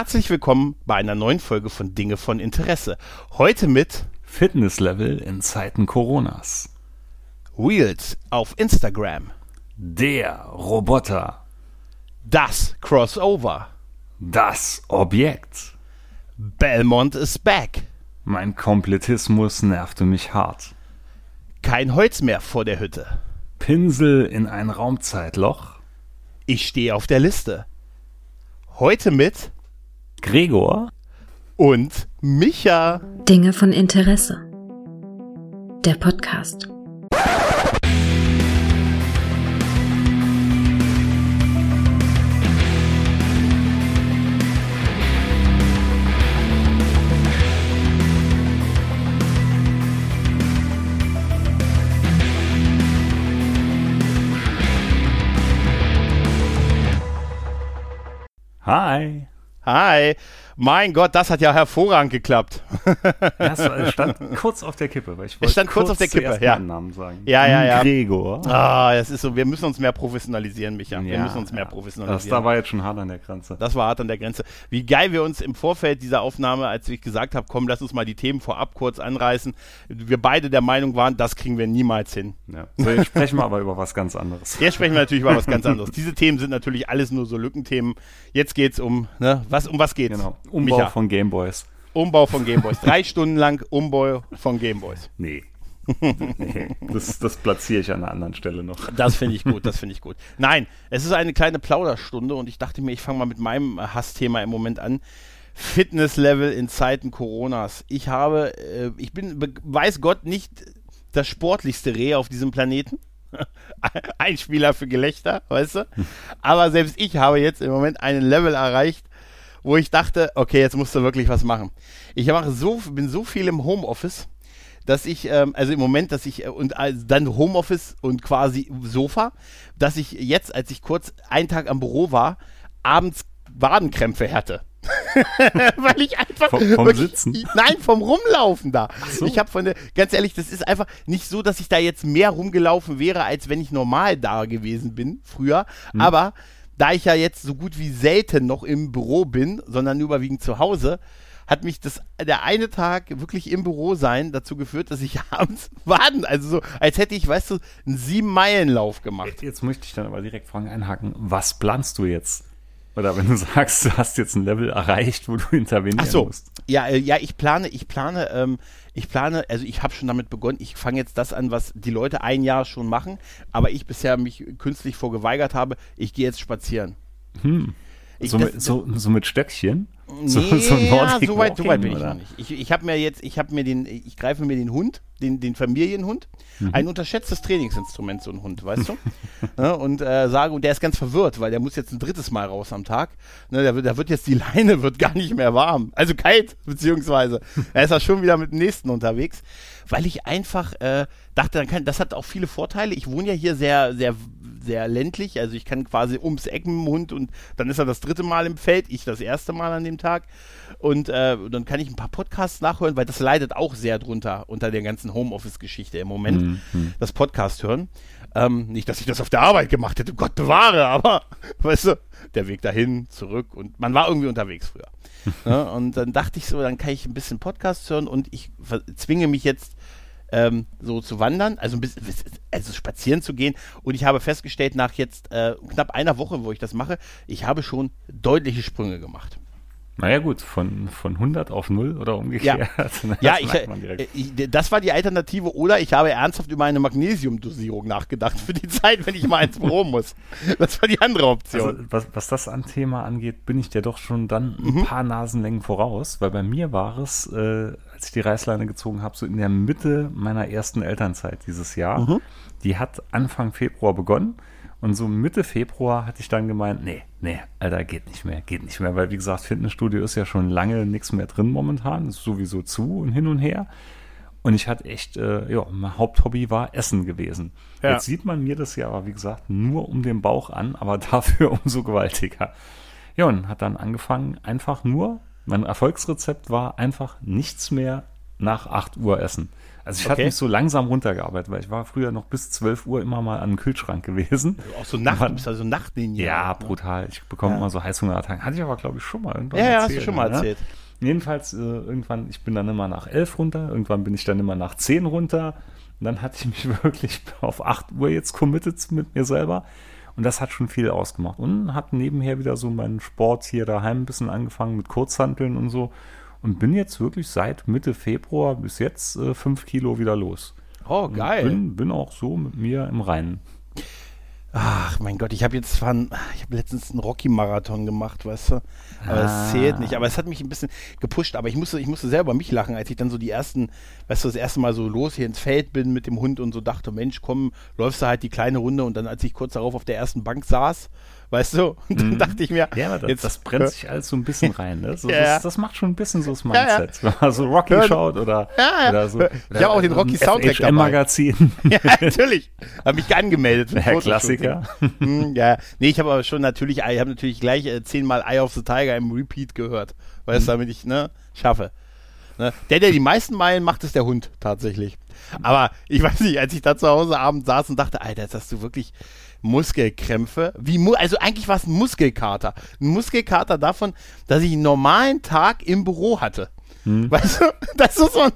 Herzlich willkommen bei einer neuen Folge von Dinge von Interesse. Heute mit Fitnesslevel in Zeiten Coronas. Wheels auf Instagram. Der Roboter. Das Crossover. Das Objekt. Belmont is back. Mein Komplettismus nervte mich hart. Kein Holz mehr vor der Hütte. Pinsel in ein Raumzeitloch. Ich stehe auf der Liste. Heute mit Gregor und Micha. Dinge von Interesse. Der Podcast. Hi. Hi. Mein Gott, das hat ja hervorragend geklappt. Ja, es stand kurz auf der Kippe, weil ich Es wollte stand kurz auf der Kippe, ja. Namen sagen. Ja, ja, ja. Gregor. Ah, das ist so, wir müssen uns mehr professionalisieren, Micha. wir Ja, müssen uns mehr ja. Das professionalisieren. da war jetzt schon hart an der Grenze. Das war hart an der Grenze. Wie geil wir uns im Vorfeld dieser Aufnahme, als ich gesagt habe, komm, lass uns mal die Themen vorab kurz anreißen, wir beide der Meinung waren, das kriegen wir niemals hin. Ja. So, jetzt sprechen wir aber über was ganz anderes. Jetzt sprechen wir natürlich über was ganz anderes. Diese Themen sind natürlich alles nur so Lückenthemen. Jetzt geht's um, ne, was, um was geht's? Genau. Umbau Micha. von Gameboys. Umbau von Gameboys. Drei Stunden lang Umbau von Gameboys. Nee. nee. Das, das platziere ich an einer anderen Stelle noch. Das finde ich gut, das finde ich gut. Nein, es ist eine kleine Plauderstunde und ich dachte mir, ich fange mal mit meinem Hassthema im Moment an. Fitnesslevel in Zeiten Coronas. Ich habe, äh, ich bin, weiß Gott, nicht das sportlichste Reh auf diesem Planeten. Ein Spieler für Gelächter, weißt du? Aber selbst ich habe jetzt im Moment einen Level erreicht, wo ich dachte, okay, jetzt musst du wirklich was machen. Ich mache so, bin so viel im Homeoffice, dass ich, ähm, also im Moment, dass ich, äh, und also dann Homeoffice und quasi Sofa, dass ich jetzt, als ich kurz einen Tag am Büro war, abends Wadenkrämpfe hatte. Weil ich einfach. Vom- vom Sitzen? Nein, vom Rumlaufen da. so. Ich habe von der, ganz ehrlich, das ist einfach nicht so, dass ich da jetzt mehr rumgelaufen wäre, als wenn ich normal da gewesen bin, früher. Hm. Aber da ich ja jetzt so gut wie selten noch im Büro bin, sondern überwiegend zu Hause, hat mich das der eine Tag wirklich im Büro sein dazu geführt, dass ich abends Waden, also so, als hätte ich, weißt du, einen sieben-Meilen-Lauf gemacht. Jetzt möchte ich dann aber direkt fragen, einhaken. Was planst du jetzt? Oder wenn du sagst, du hast jetzt ein Level erreicht, wo du intervenieren Ach so, musst. ja, äh, ja, ich plane, ich plane, ähm, ich plane, also ich habe schon damit begonnen, ich fange jetzt das an, was die Leute ein Jahr schon machen, aber ich bisher mich künstlich vorgeweigert habe, ich gehe jetzt spazieren. Ich, So, das- mit, so, so mit Stöckchen? Nee, so, so ja, Nordic so weit, so weit bin ich oder? noch nicht. Ich, ich habe mir jetzt, ich habe mir den, ich greife mir den Hund, den, den Familienhund, Mhm. ein unterschätztes Trainingsinstrument, so ein Hund, weißt du? ne, und äh, sage, und der ist ganz verwirrt, weil der muss jetzt ein drittes Mal raus am Tag. Ne, der, wird- da wird jetzt die Leine wird gar nicht mehr warm, also kalt, beziehungsweise er ist ja schon wieder mit dem nächsten unterwegs, weil ich einfach äh, dachte, dann kann, das hat auch viele Vorteile. Ich wohne ja hier sehr, sehr sehr ländlich, also ich kann quasi ums Eck mit dem Hund und dann ist er das dritte Mal im Feld, ich das erste Mal an dem Tag und äh, dann kann ich ein paar Podcasts nachhören, weil das leidet auch sehr drunter unter der ganzen Homeoffice-Geschichte im Moment, das Podcast hören. Ähm, nicht, dass ich das auf der Arbeit gemacht hätte, Gott bewahre, aber weißt du, der Weg dahin, zurück und man war irgendwie unterwegs früher. ne? Und dann dachte ich so, dann kann ich ein bisschen Podcast hören und ich zwinge mich jetzt ähm, so zu wandern, also ein bisschen, also spazieren zu gehen. Und ich habe festgestellt, nach jetzt äh, knapp einer Woche, wo ich das mache, ich habe schon deutliche Sprünge gemacht. Naja gut, von, von 100 auf 0 oder umgekehrt. Das Ja, ich, äh, ich, das war die Alternative. Oder ich habe ernsthaft über eine Magnesiumdosierung nachgedacht für die Zeit, wenn ich mal ins Büro muss. Das war die andere Option. Also, was, was das an Thema angeht, bin ich dir doch schon dann ein Mhm. paar Nasenlängen voraus, weil bei mir war es, äh, als ich die Reißleine gezogen habe, so in der Mitte meiner ersten Elternzeit dieses Jahr. Mhm. Die hat Anfang Februar begonnen und so Mitte Februar hatte ich dann gemeint, nee, nee, Alter, geht nicht mehr, geht nicht mehr, weil wie gesagt, Fitnessstudio ist ja schon lange nichts mehr drin momentan, ist sowieso zu und hin und her. Und ich hatte echt, äh, ja, mein Haupthobby war Essen gewesen. Ja. Jetzt sieht man mir das ja aber, wie gesagt, nur um den Bauch an, aber dafür umso gewaltiger. Ja, und hat dann angefangen, einfach nur, mein Erfolgsrezept war einfach nichts mehr nach 8 Uhr essen. Also ich okay. hatte mich so langsam runtergearbeitet, weil ich war früher noch bis 12 Uhr immer mal an den Kühlschrank gewesen. Also auch so Nacht, bist also Nachtlinie. Ja, brutal. Ich bekomme ja. immer so Heißhungerattacken. Hatte ich aber, glaube ich, schon mal irgendwann Ja, ja, erzählt, hast du schon mal ne? erzählt. Jedenfalls, äh, irgendwann, ich bin dann immer nach 11 runter, irgendwann bin ich dann immer nach 10 runter. Und dann hatte ich mich wirklich auf 8 Uhr jetzt committed mit mir selber. Und das hat schon viel ausgemacht. Und hat nebenher wieder so meinen Sport hier daheim ein bisschen angefangen mit Kurzhanteln und so. Und bin jetzt wirklich seit Mitte Februar bis jetzt äh, fünf Kilo wieder los. Oh, geil. Bin, bin auch so mit mir im Reinen. Ach, mein Gott, ich habe jetzt fahren, ich habe letztens einen Rocky-Marathon gemacht, weißt du? Aber ah. es zählt nicht. Aber es hat mich ein bisschen gepusht. Aber ich musste, ich musste selber mich lachen, als ich dann so die ersten, weißt du, das erste Mal so los hier ins Feld bin mit dem Hund und so dachte, Mensch, komm, läufst du halt die kleine Runde. Und dann, als ich kurz darauf auf der ersten Bank saß, weißt du? Und dann mhm. dachte ich mir, ja, das, jetzt, das brennt sich alles so ein bisschen rein. Ne? So, ja, das, das, macht schon ein bisschen so das Mindset. Ja, ja. Wenn man so Rocky Hör, schaut oder, oder so. Ich habe auch den Rocky Soundtrack dabei. Magazin. ja, natürlich. Habe mich angemeldet. Der Klassiker. Hm, ja, nee, ich habe aber schon natürlich, ich habe natürlich gleich äh, zehnmal Eye of the Tiger im Repeat gehört, weißt du, mhm. damit ich ne schaffe. Ne? Der, der die meisten Meilen macht, ist der Hund tatsächlich. Aber ich weiß nicht, als ich da zu Hause abends saß und dachte, Alter, jetzt hast du wirklich Muskelkrämpfe. Wie, also eigentlich war es ein Muskelkater. Ein Muskelkater davon, dass ich einen normalen Tag im Büro hatte. Hm. Weißt du, das muss man,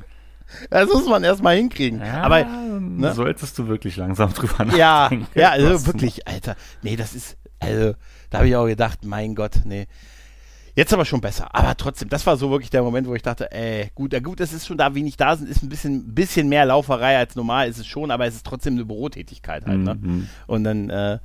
das muss man erstmal hinkriegen. Ja, Aber ne? solltest du wirklich langsam drüber nachdenken. Ja, ja, also wirklich, Alter. Nee, das ist, also, da habe ich auch gedacht, mein Gott, nee. Jetzt aber schon besser. Aber trotzdem, das war so wirklich der Moment, wo ich dachte, ey, gut, ja gut, es ist schon da, wenig da sind, ist ein bisschen, bisschen mehr Lauferei als normal, ist es schon, aber es ist trotzdem eine Bürotätigkeit halt, ne? Mhm. Und dann äh,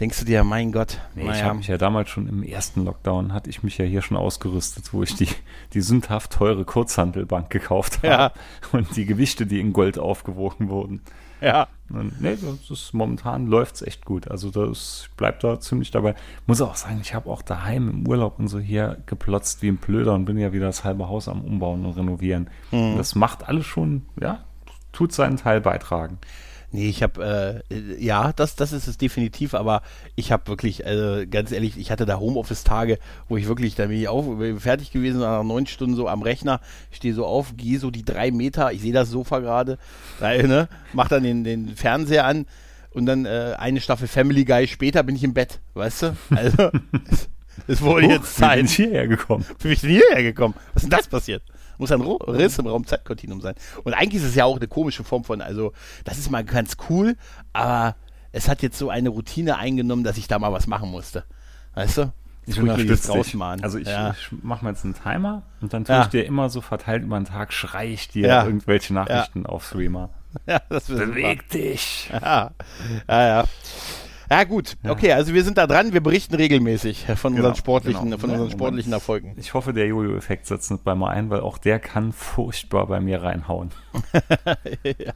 denkst du dir, mein Gott. Nee, naja. Ich habe mich ja damals schon im ersten Lockdown, hatte ich mich ja hier schon ausgerüstet, wo ich die, die sündhaft teure Kurzhandelbank gekauft habe ja. und die Gewichte, die in Gold aufgewogen wurden. Ja. Nee, das ist, momentan läuft es echt gut. Also das bleibt da ziemlich dabei. Muss auch sagen, ich habe auch daheim im Urlaub und so hier geplotzt wie ein Blöder und bin ja wieder das halbe Haus am Umbauen und Renovieren. Mhm. Das macht alles schon, ja, tut seinen Teil beitragen. Nee, ich habe, äh, ja, das, das ist es definitiv, aber ich habe wirklich, also ganz ehrlich, ich hatte da Homeoffice-Tage, wo ich wirklich, da bin ich auch fertig gewesen, nach neun Stunden so am Rechner, stehe so auf, gehe so die drei Meter, ich sehe das Sofa gerade, ne, mach dann den, den Fernseher an und dann äh, eine Staffel Family Guy später bin ich im Bett, weißt du? Also, es, es wurde oh, jetzt Zeit. Wie bin ich hierher gekommen? Wie bin ich denn hierher gekommen? Was ist denn das passiert? Muss ein Riss im Raum-Zeitkontinuum sein. Und eigentlich ist es ja auch eine komische Form von, also, das ist mal ganz cool, aber es hat jetzt so eine Routine eingenommen, dass ich da mal was machen musste. Weißt du? Ich unterstütze dich. Also ich, ja. ich mache mir jetzt einen Timer und dann tue ja. ich dir immer so verteilt über den Tag, schrei ich dir ja. irgendwelche Nachrichten auf Streamer. Ja, das Beweg super. dich. Ja, ja. ja. Ja, gut. Okay, also wir sind da dran. Wir berichten regelmäßig von genau, unseren sportlichen, genau. von unseren sportlichen Erfolgen. Ich hoffe, der Jojo-Effekt setzt nicht bei mir ein, weil auch der kann furchtbar bei mir reinhauen. ja.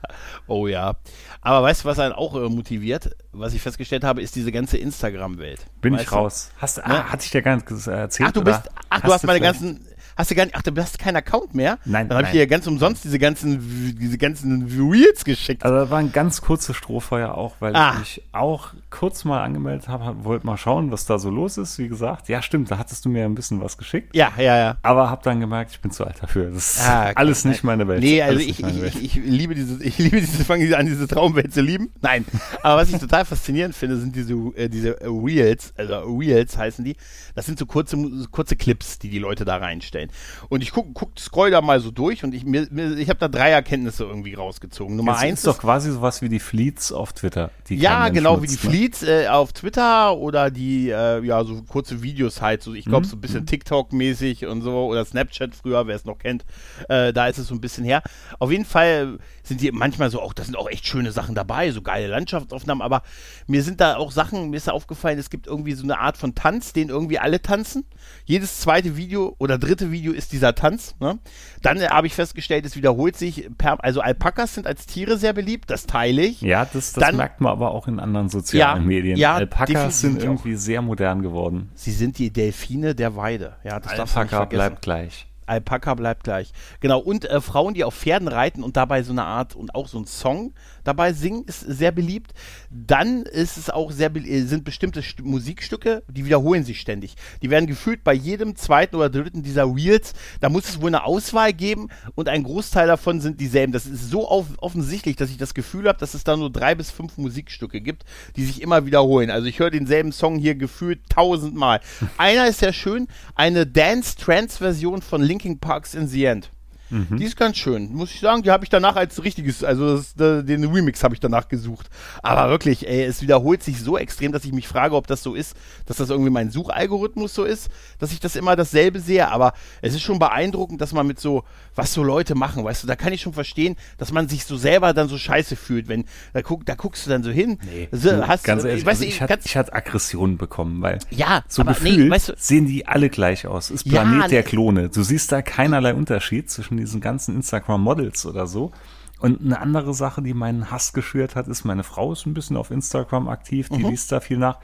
Oh ja. Aber weißt du, was einen auch äh, motiviert? Was ich festgestellt habe, ist diese ganze Instagram-Welt. Bin weißt ich raus. Hast, ah, ne? hatte ich dir gar nicht erzählt? Ach, du bist, ach, du hast meine ganzen, hast du gar nicht, ach, du hast keinen Account mehr? Nein, Dann habe ich dir ja ganz umsonst diese ganzen, diese ganzen Reels geschickt. Also da war ein ganz kurzes Strohfeuer auch, weil ah. ich mich auch kurz mal angemeldet habe, wollte mal schauen, was da so los ist, wie gesagt. Ja, stimmt, da hattest du mir ein bisschen was geschickt. Ja, ja, ja. Aber habe dann gemerkt, ich bin zu alt dafür. Das ist ah, alles nicht meine Welt. Nee, also ich, ich, ich, ich, liebe diese, ich liebe diese, fange an, diese Traumwelt zu lieben. Nein. Aber was ich total faszinierend finde, sind diese, äh, diese Reels, also Reels heißen die. Das sind so kurze, kurze Clips, die die Leute da reinstellen. Und ich guck, guck, scroll da mal so durch und ich, mir, ich habe da drei Erkenntnisse irgendwie rausgezogen. Nummer Jetzt eins ist doch quasi sowas wie die Fleets auf Twitter. ja, genau, nutzt, wie die ne? Fleets äh, auf Twitter oder die, äh, ja, so kurze Videos halt, so ich glaube, mhm. so ein bisschen mhm. TikTok-mäßig und so oder Snapchat früher, wer es noch kennt. Äh, da ist es so ein bisschen her. Auf jeden Fall sind die manchmal so auch, da sind auch echt schöne Sachen dabei, so geile Landschaftsaufnahmen, aber mir sind da auch Sachen, mir ist da aufgefallen, es gibt irgendwie so eine Art von Tanz, den irgendwie alle tanzen. Jedes zweite Video oder dritte Video ist dieser Tanz. Ne? Dann äh, habe ich festgestellt, es wiederholt sich, per, also Alpakas sind als Tiere sehr beliebt, das teile ich. Ja, das, das Dann, merkt man aber auch in anderen sozialen ja, Medien. Ja, Alpakas sind irgendwie auch. sehr modern geworden. Sie sind die Delfine der Weide. Ja, das Alpaka bleibt gleich. Alpaka bleibt gleich. Genau, und äh, Frauen, die auf Pferden reiten und dabei so eine Art und auch so ein Song dabei singen, ist sehr beliebt. Dann ist es auch sehr, äh, sind bestimmte St Musikstücke, die wiederholen sich ständig. Die werden gefühlt bei jedem zweiten oder dritten dieser Reels. Da muss es wohl eine Auswahl geben und ein Großteil davon sind dieselben. Das ist so offensichtlich, dass ich das Gefühl habe, dass es da nur drei bis fünf Musikstücke gibt, die sich immer wiederholen. Also ich höre denselben Song hier gefühlt tausendmal. Einer ist sehr schön, eine Dance-Trance-Version von Linkin Parks in the End. Mhm. Die ist ganz schön, muss ich sagen. Die habe ich danach als richtiges, also das, den Remix habe ich danach gesucht. Aber wirklich, ey, es wiederholt sich so extrem, dass ich mich frage, ob das so ist, dass das irgendwie mein Suchalgorithmus so ist, dass ich das immer dasselbe sehe. Aber es ist schon beeindruckend, dass man mit so, was so Leute machen, weißt du, da kann ich schon verstehen, dass man sich so selber dann so scheiße fühlt, wenn, da, guck, da guckst du dann so hin. Nee, so, hast, ganz ehrlich, weißt also ich, hatte, ich hatte Aggressionen bekommen, weil ja, so gefühlt nee, weißt du, sehen die alle gleich aus. Ist Planet ja, der Klone. Du siehst da keinerlei Unterschied zwischen diesen ganzen Instagram-Models oder so. Und eine andere Sache, die meinen Hass geschürt hat, ist, meine Frau ist ein bisschen auf Instagram aktiv, die mhm. liest da viel nach.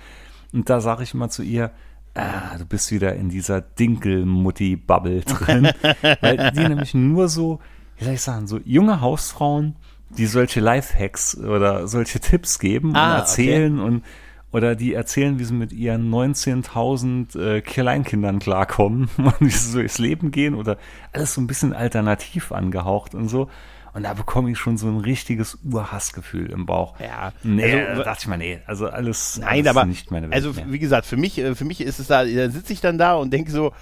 Und da sage ich immer zu ihr, ah, du bist wieder in dieser Dinkelmutti-Bubble drin. weil die nämlich nur so, wie soll ich sagen, so junge Hausfrauen, die solche Lifehacks oder solche Tipps geben ah, und erzählen okay. und oder die erzählen, wie sie mit ihren 19.000 äh, Kleinkindern klarkommen und wie sie so durchs Leben gehen oder alles so ein bisschen alternativ angehaucht und so. Und da bekomme ich schon so ein richtiges Urhassgefühl im Bauch. Ja. Nee, also, dachte ich mal, nee, also alles, nein, alles aber, nicht meine Welt Also, mehr. wie gesagt, für mich, äh, für mich ist es da, da sitze ich dann da und denke so,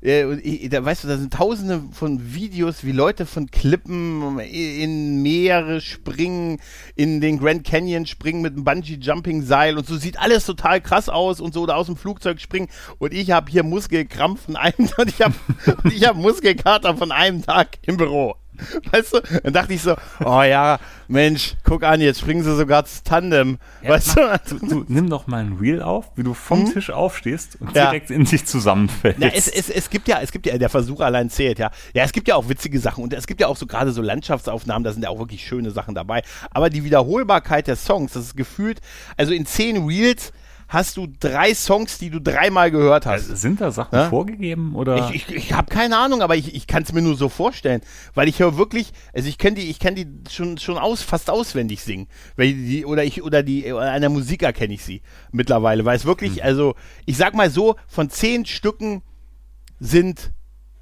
äh, da weißt du, da sind tausende von Videos, wie Leute von Klippen in Meere springen, in den Grand Canyon springen mit einem Bungee-Jumping-Seil und so sieht alles total krass aus und so oder aus dem Flugzeug springen und ich habe hier Muskelkrampf von einem und ich habe ich hab Muskelkater von einem Tag im Büro. Weißt du? Dann dachte ich so, oh ja, Mensch, guck an, jetzt springen sie sogar zu Tandem. Ja, weißt mach, du? du? Nimm doch mal ein Reel auf, wie du vom hm? Tisch aufstehst und ja. direkt in sich zusammenfällst. Ja, es, es, es gibt ja, es gibt ja, der Versuch allein zählt, ja. Ja, es gibt ja auch witzige Sachen und es gibt ja auch so gerade so Landschaftsaufnahmen, da sind ja auch wirklich schöne Sachen dabei. Aber die Wiederholbarkeit der Songs, das ist gefühlt, also in zehn Reels hast du drei Songs, die du dreimal gehört hast. Sind da Sachen ja? vorgegeben oder? Ich, ich, ich habe keine Ahnung, aber ich, ich kann es mir nur so vorstellen, weil ich höre wirklich, also ich kenne die, ich kenne die schon schon aus, fast auswendig singen, weil die oder ich oder die oder an der Musik erkenne ich sie mittlerweile, weil es wirklich, hm. also ich sag mal so, von zehn Stücken sind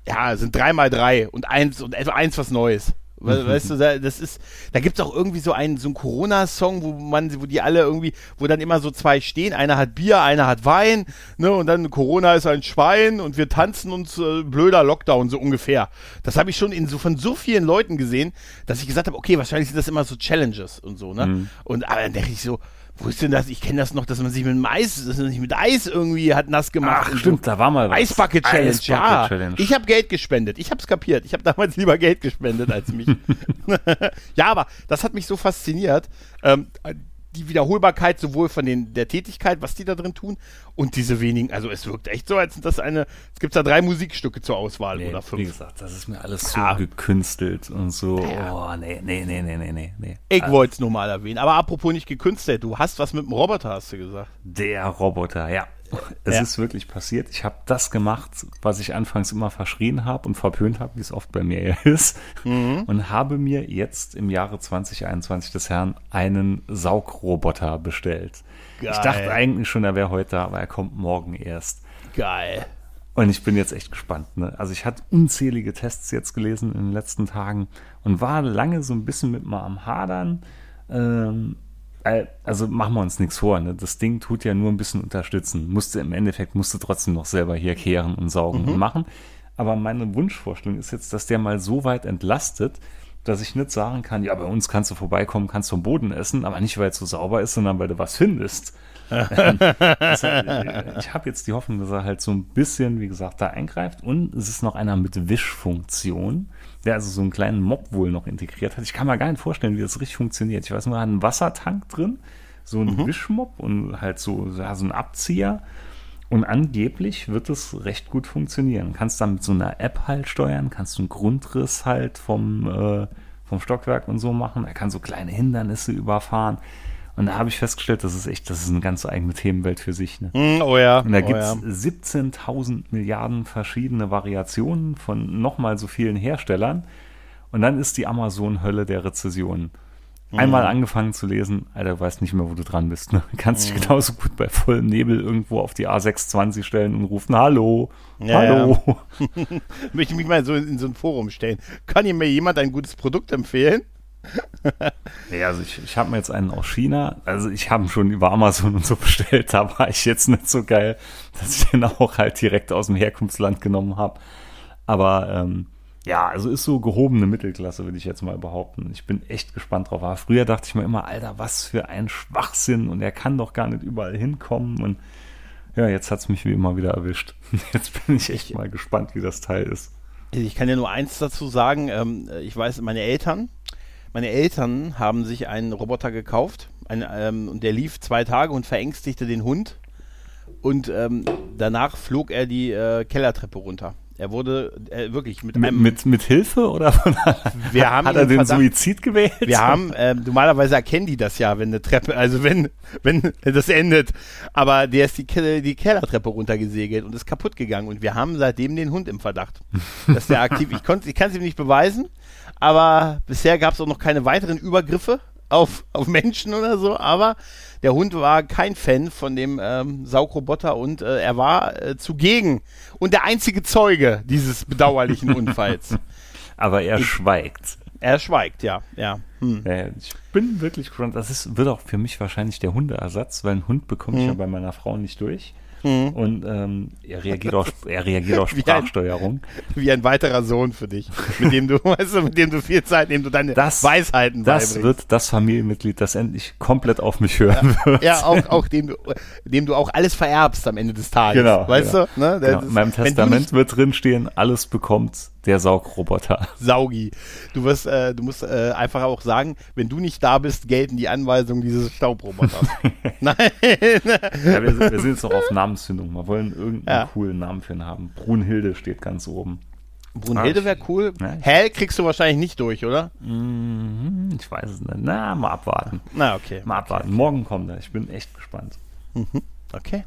ja sind dreimal drei und eins und etwa eins was Neues. We weißt du, das ist, da gibt's auch irgendwie so einen, so einen Corona-Song, wo man, wo die alle irgendwie, wo dann immer so zwei stehen, einer hat Bier, einer hat Wein, ne, und dann Corona ist ein Schwein und wir tanzen uns äh, blöder Lockdown, so ungefähr. Das habe ich schon in so, von so vielen Leuten gesehen, dass ich gesagt habe, okay, wahrscheinlich sind das immer so Challenges und so, ne, mhm. und aber dann denke ich so, wo ist denn das? Ich kenne das noch, dass man sich mit Eis, dass man sich mit Eis irgendwie hat nass gemacht. Ach, stimmt, so. da war mal was. Eisbucket Challenge, Eisbucket ja. Challenge. Ich habe Geld gespendet. Ich habe es kapiert. Ich habe damals lieber Geld gespendet als mich. ja, aber das hat mich so fasziniert. Ähm, die Wiederholbarkeit sowohl von den, der Tätigkeit, was die da drin tun, und diese wenigen, also es wirkt echt so, als das eine, es gibt da drei Musikstücke zur Auswahl nee, oder fünf. Wie gesagt, das ist mir alles so ja. gekünstelt und so, ja. oh, nee, nee, nee, nee, nee, nee. Ich also, wollte es nur mal erwähnen, aber apropos nicht gekünstelt, du hast was mit dem Roboter, hast du gesagt. Der Roboter, ja. Es ja. ist wirklich passiert. Ich habe das gemacht, was ich anfangs immer verschrien habe und verpönt habe, wie es oft bei mir ist. Mhm. Und habe mir jetzt im Jahre 2021 des Herrn einen Saugroboter bestellt. Geil. Ich dachte eigentlich schon, er wäre heute da, aber er kommt morgen erst. Geil. Und ich bin jetzt echt gespannt. Ne? Also ich hatte unzählige Tests jetzt gelesen in den letzten Tagen und war lange so ein bisschen mit mal am Hadern. Ähm, also machen wir uns nichts vor, ne? das Ding tut ja nur ein bisschen unterstützen. Musste im Endeffekt, musste trotzdem noch selber hier kehren und saugen mhm. und machen. Aber meine Wunschvorstellung ist jetzt, dass der mal so weit entlastet, dass ich nicht sagen kann, ja, bei uns kannst du vorbeikommen, kannst vom Boden essen, aber nicht, weil es so sauber ist, sondern weil du was findest. also, ich habe jetzt die Hoffnung, dass er halt so ein bisschen, wie gesagt, da eingreift und es ist noch einer mit Wischfunktion der also so einen kleinen Mob wohl noch integriert hat. Ich kann mir gar nicht vorstellen, wie das richtig funktioniert. Ich weiß nur, er hat einen Wassertank drin, so einen mhm. Wischmob und halt so, ja, so einen Abzieher. Und angeblich wird es recht gut funktionieren. Kannst dann mit so einer App halt steuern, kannst du einen Grundriss halt vom, äh, vom Stockwerk und so machen. Er kann so kleine Hindernisse überfahren. Und da habe ich festgestellt, das ist echt, das ist eine ganz eigene Themenwelt für sich. Ne? Mm, oh ja. Und da oh gibt es ja. 17.000 Milliarden verschiedene Variationen von nochmal so vielen Herstellern. Und dann ist die Amazon-Hölle der Rezession. Einmal Mhm. angefangen zu lesen, Alter, du weißt nicht mehr, wo du dran bist. Ne? Kannst dich genauso gut bei vollem Nebel irgendwo auf die A620 stellen und rufen, Hallo, Ja, Hallo. Möchte ich mich mal so in, so ein Forum stellen. Kann mir jemand ein gutes Produkt empfehlen? Ja, also ich, ich habe mir jetzt einen aus China, also ich habe ihn schon über Amazon und so bestellt, da war ich jetzt nicht so geil, dass ich den auch halt direkt aus dem Herkunftsland genommen habe. Aber ähm, ja, also ist so gehobene Mittelklasse, würde ich jetzt mal behaupten. Ich bin echt gespannt drauf. Aber früher dachte ich mir immer, Alter, was für ein Schwachsinn und er kann doch gar nicht überall hinkommen. Und ja, jetzt hat's mich wie immer wieder erwischt. Jetzt bin ich echt mal gespannt, wie das Teil ist. Ich kann ja nur eins dazu sagen. Ähm, ich weiß, meine Eltern, meine Eltern haben sich einen Roboter gekauft ein, ähm, und der lief zwei Tage und verängstigte den Hund. Und ähm, danach flog er die äh, Kellertreppe runter. Er wurde äh, wirklich mit Mit, einem. mit, mit Hilfe oder wir haben hat er den Verdacht- Suizid gewählt? Wir haben, ähm, normalerweise erkennen die das ja, wenn eine Treppe, also wenn, wenn das endet. Aber der ist die, die Kellertreppe runtergesegelt und ist kaputt gegangen. Und wir haben seitdem den Hund im Verdacht, dass der aktiv, ich konnte, ich kann es ihm nicht beweisen, aber bisher gab es auch noch keine weiteren Übergriffe auf, auf Menschen oder so. Aber der Hund war kein Fan von dem ähm, Saugroboter und äh, er war äh, zugegen und der einzige Zeuge dieses bedauerlichen Unfalls. Aber er schweigt. Er schweigt, ja, ja. Hm. Ich bin wirklich gespannt. Das ist, wird auch für mich wahrscheinlich der Hundeersatz, weil ein Hund bekomme ich Mhm. ja bei meiner Frau nicht durch. Und ähm, er reagiert auf, er reagiert auf Wie ein- Sprachsteuerung. wie ein weiterer Sohn für dich, mit dem du, weißt du, mit dem du viel Zeit, dem du deine Das- Weisheiten Das beibringst. wird das Familienmitglied, das endlich komplett auf mich hören wird. ja, auch, auch dem du, dem du auch alles vererbst am Ende des Tages. Genau, Weißt genau. du? Ne? Genau. ist- In meinem Testament wird drinstehen, alles bekommt der Saugroboter. Saugi. Du wirst, äh, du musst äh, einfach auch sagen, wenn du nicht da bist, gelten die Anweisungen dieses Staubroboters. Nein. Ja, wir, wir sind jetzt noch auf Namensfindung. Wir wollen irgendeinen Ja. coolen Namen für ihn haben. Brunhilde steht ganz oben. Brunhilde wäre cool. Ja. Hell kriegst du wahrscheinlich nicht durch, oder? Mhm, ich weiß es nicht. Na, mal abwarten. Na, okay. Mal abwarten. Morgen kommt er. Ich bin echt gespannt. Okay.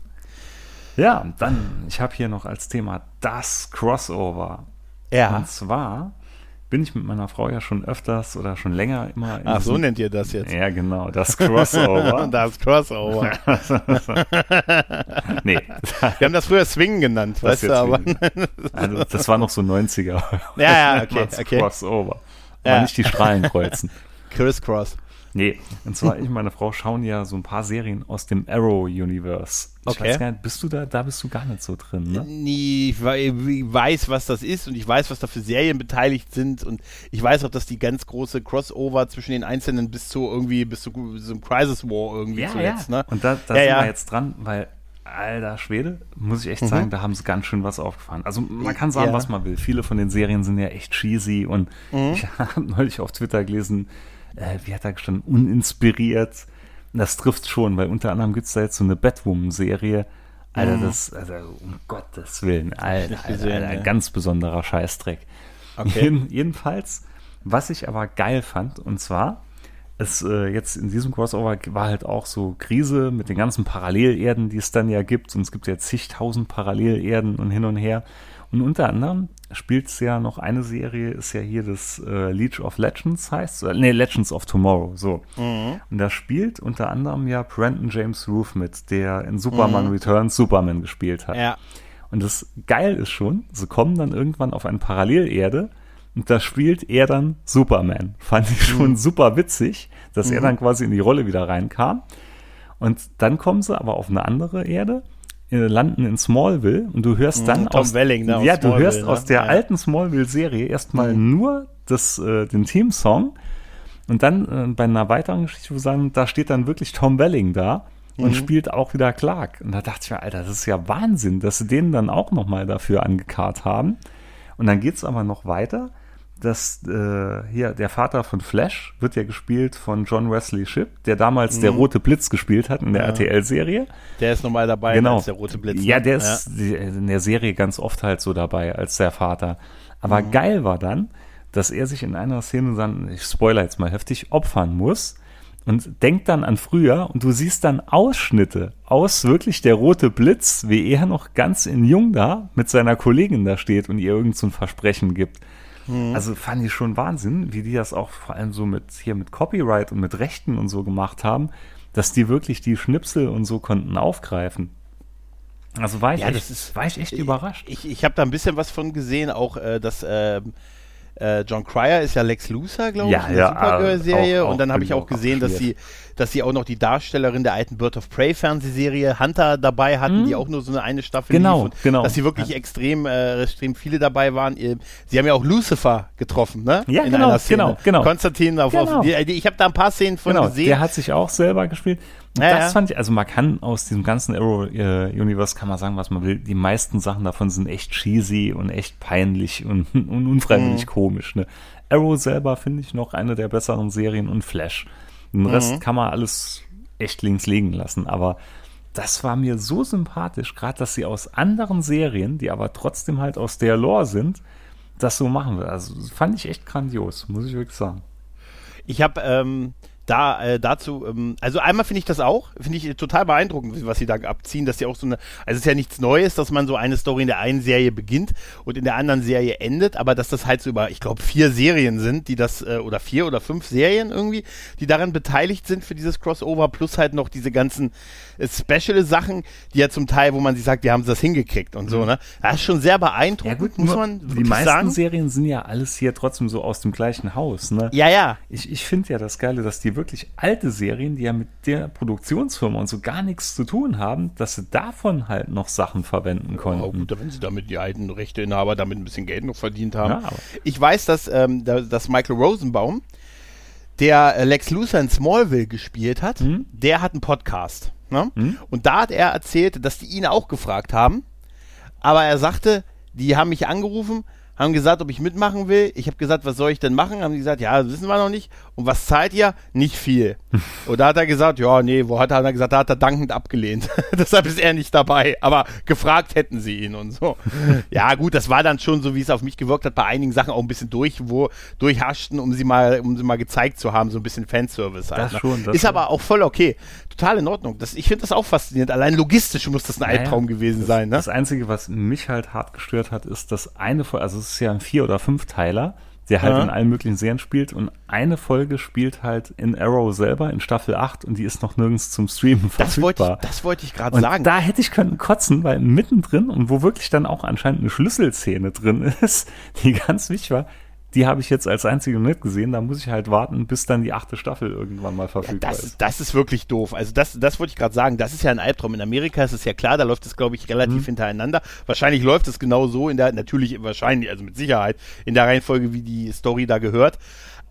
Ja, dann, ich habe hier noch als Thema das Crossover. Ja. Und zwar bin ich mit meiner Frau ja schon öfters oder schon länger immer in Ach, so nennt ihr das jetzt. Ja, genau, das Crossover. Das Crossover. nee, Wir haben das früher Swing genannt, das weißt du, aber. also, das war noch so 90er. Ja, ja, okay, Das okay. Crossover. Aber Ja. nicht die Strahlen kreuzen. Chris Cross. Nee, und zwar ich und meine Frau schauen ja so ein paar Serien aus dem Arrow-Universe. Ich Okay. weiß gar nicht, bist du da, da bist du gar nicht so drin, ne? Nee, ich wei- ich weiß, was das ist und ich weiß, was da für Serien beteiligt sind und ich weiß auch, dass die ganz große Crossover zwischen den Einzelnen bis zu irgendwie, bis zu so einem Crisis War irgendwie zuletzt, ne? Und da, da Ja, sind ja. wir jetzt dran, weil, alter Schwede, muss ich echt Mhm. sagen, da haben sie ganz schön was aufgefahren. Also man kann sagen, Ja. was man will. Viele von den Serien sind ja echt cheesy und Mhm. ich habe neulich auf Twitter gelesen, äh, wie hat er gestanden, uninspiriert. Das trifft schon, weil unter anderem gibt es da jetzt so eine Batwoman-Serie. Alter, das, also um Gottes Willen, Alter, Mhm. Alter, ein ganz besonderer Scheißdreck. Okay. Jeden, jedenfalls, was ich aber geil fand, und zwar, es äh, jetzt in diesem Crossover war halt auch so Krise mit den ganzen Parallelerden, die es dann ja gibt. Und es gibt ja zigtausend Parallelerden und hin und her. Und unter anderem spielt es ja noch eine Serie, ist ja hier das äh, League of Legends heißt, äh, nee, Legends of Tomorrow, so. Mhm. Und da spielt unter anderem ja Brandon James Roof mit, der in Superman Returns Superman gespielt hat. Mhm. Ja. Und das geil ist schon, sie kommen dann irgendwann auf eine Parallelerde und da spielt er dann Superman. Fand ich Mhm. schon super witzig, dass er dann quasi in die Rolle wieder reinkam. Und dann kommen sie aber auf eine andere Erde, landen in Smallville und du hörst dann Mhm, Tom aus, Welling aus ja, du hörst ne? aus der Ja. alten Smallville-Serie erstmal Mhm. nur das, äh, den Theme-Song und dann äh, bei einer weiteren Geschichte, wo sie sagen, da steht dann wirklich Tom Welling da Mhm. und spielt auch wieder Clark. Und da dachte ich mir, Alter, das ist ja Wahnsinn, dass sie den dann auch nochmal dafür angekarrt haben. Und dann geht's aber noch weiter. Dass äh, hier der Vater von Flash wird ja gespielt von John Wesley Shipp, der damals Mhm. der Rote Blitz gespielt hat in der RTL-Serie. Der ist nochmal dabei Genau. als der rote Blitz. Ja, ne? der ist die- in der Serie ganz oft halt so dabei als der Vater. Aber Mhm. geil war dann, dass er sich in einer Szene dann, ich spoiler jetzt mal heftig, opfern muss. und denkt dann an früher und du siehst dann Ausschnitte aus wirklich der rote Blitz, wie er noch ganz in Jung da mit seiner Kollegin da steht und ihr irgend so ein Versprechen gibt. Mhm. Also fand ich schon Wahnsinn, wie die das auch vor allem so mit hier mit Copyright und mit Rechten und so gemacht haben, dass die wirklich die Schnipsel und so konnten aufgreifen. Also war ich, Ja, echt, ist- war ich echt überrascht. Ich, ich habe da ein bisschen was von gesehen, auch äh, dass ähm, äh, John Cryer ist ja Lex Luthor, glaube Ja, ich, in der ja, Supergirl-Serie. Und dann habe ich auch auch gesehen, dass sie, dass sie auch noch die Darstellerin der alten Bird of Prey Fernsehserie Hunter dabei hatten, die auch nur so eine eine Staffel Genau, lief. Und genau. Dass sie wirklich extrem, äh, extrem viele dabei waren. Sie haben ja auch Lucifer getroffen, ne? Ja, in genau, einer Szene. genau, genau. Konstantin auf, Genau. auf die, die, ich habe da ein paar Szenen von Genau, gesehen. der hat sich auch selber gespielt. Ja, das ja. fand ich, also man kann aus diesem ganzen Arrow-Universe kann man sagen, was man will. Die meisten Sachen davon sind echt cheesy und echt peinlich und, und unfreiwillig Mhm. komisch. Ne? Arrow selber finde ich noch eine der besseren Serien und Flash. Den Rest Mhm. kann man alles echt links liegen lassen, aber das war mir so sympathisch, gerade dass sie aus anderen Serien, die aber trotzdem halt aus der Lore sind, das so machen will. Also fand ich echt grandios, muss ich wirklich sagen. Ich habe ähm, da äh, dazu, ähm, also einmal finde ich das auch, finde ich total beeindruckend, was sie da abziehen, dass sie auch so eine, also es ist ja nichts Neues, dass man so eine Story in der einen Serie beginnt und in der anderen Serie endet, aber dass das halt so über, ich glaube, vier Serien sind, die das, äh, oder vier oder fünf Serien irgendwie, die daran beteiligt sind für dieses Crossover, plus halt noch diese ganzen äh, Special-Sachen, die ja zum Teil, wo man sich sagt, wir haben das hingekriegt und so, ne? Das ist schon sehr beeindruckend, muss nur man die meisten sagen. Serien sind ja alles hier trotzdem so aus dem gleichen Haus. Ne? Ja, ja. Ich, ich finde ja das Geile, dass die wirklich alte Serien, die ja mit der Produktionsfirma und so gar nichts zu tun haben, dass sie davon halt noch Sachen verwenden Oh, konnten. gut, wenn sie damit die alten Rechteinhaber damit ein bisschen Geld noch verdient haben. Ja, ich weiß, dass, ähm, da- dass Michael Rosenbaum, der äh, Lex Luthor in Smallville gespielt hat, Mhm. der hat einen Podcast. Ne? Und da hat er erzählt, dass die ihn auch gefragt haben. Aber er sagte, die haben mich angerufen, haben gesagt, ob ich mitmachen will. Ich habe gesagt, was soll ich denn machen? Haben die gesagt, ja, das wissen wir noch nicht. Und was zahlt ihr? Nicht viel. Und da hat er gesagt, ja, nee, wo hat er, hat er gesagt, da hat er dankend abgelehnt. Deshalb ist er nicht dabei. Aber gefragt hätten sie ihn und so. Ja, gut, das war dann schon so, wie es auf mich gewirkt hat, bei einigen Sachen auch ein bisschen durch, wo durchhaschten, um sie mal, um sie mal gezeigt zu haben, so ein bisschen Fanservice halt. Das ne? schon, das ist schon. aber auch voll okay. Total in Ordnung. Das, ich finde das auch faszinierend. Allein logistisch muss das ein Naja, Albtraum gewesen das, sein, ne? Das Einzige, was mich halt hart gestört hat, ist, dass eine Folge, also es ist ja ein Vier- oder Fünfteiler, der halt Ja. in allen möglichen Serien spielt und eine Folge spielt halt in Arrow selber in Staffel 8 und die ist noch nirgends zum Streamen Das wollte verfügbar. ich, das wollte ich gerade sagen. da hätte ich können kotzen, weil mittendrin und wo wirklich dann auch anscheinend eine Schlüsselszene drin ist, die ganz wichtig war, die habe ich jetzt als einzige nicht gesehen. Da muss ich halt warten, bis dann die achte Staffel irgendwann mal verfügbar das, ist. ist, das ist wirklich doof. Also das, das wollte ich gerade sagen. Das ist ja ein Albtraum. In Amerika ist es ja klar, da läuft es, glaube ich, relativ Mhm. hintereinander. Wahrscheinlich läuft es genau so in der, natürlich, wahrscheinlich, also mit Sicherheit, in der Reihenfolge, wie die Story da gehört.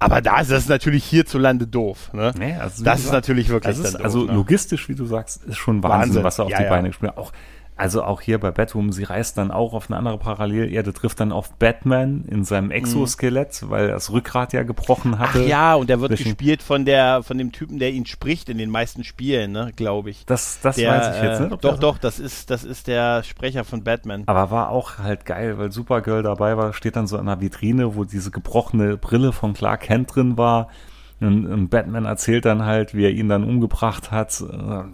Aber da ist das natürlich hierzulande doof. Ne? Nee, also das ist gesagt, natürlich wirklich ist, dann also doof, ne? logistisch, wie du sagst, ist schon Wahnsinn, Wahnsinn. was er auf Ja, die ja. Beine gespielt hat. Auch, also auch hier bei Batwoman, sie reist dann auch auf eine andere Parallelerde, trifft dann auf Batman in seinem Exoskelett, weil er das Rückgrat ja gebrochen Mhm. Ach hatte. ja, und der wird Zwischen- gespielt von der, von dem Typen, der ihn spricht in den meisten Spielen, ne, glaube ich. Das, das Der, weiß ich jetzt äh, nicht. ob Doch, doch, das ist, das ist der Sprecher von Batman. Aber war auch halt geil, weil Supergirl dabei war, steht dann so an einer Vitrine, wo diese gebrochene Brille von Clark Kent drin war. Und, und Batman erzählt dann halt, wie er ihn dann umgebracht hat. Äh,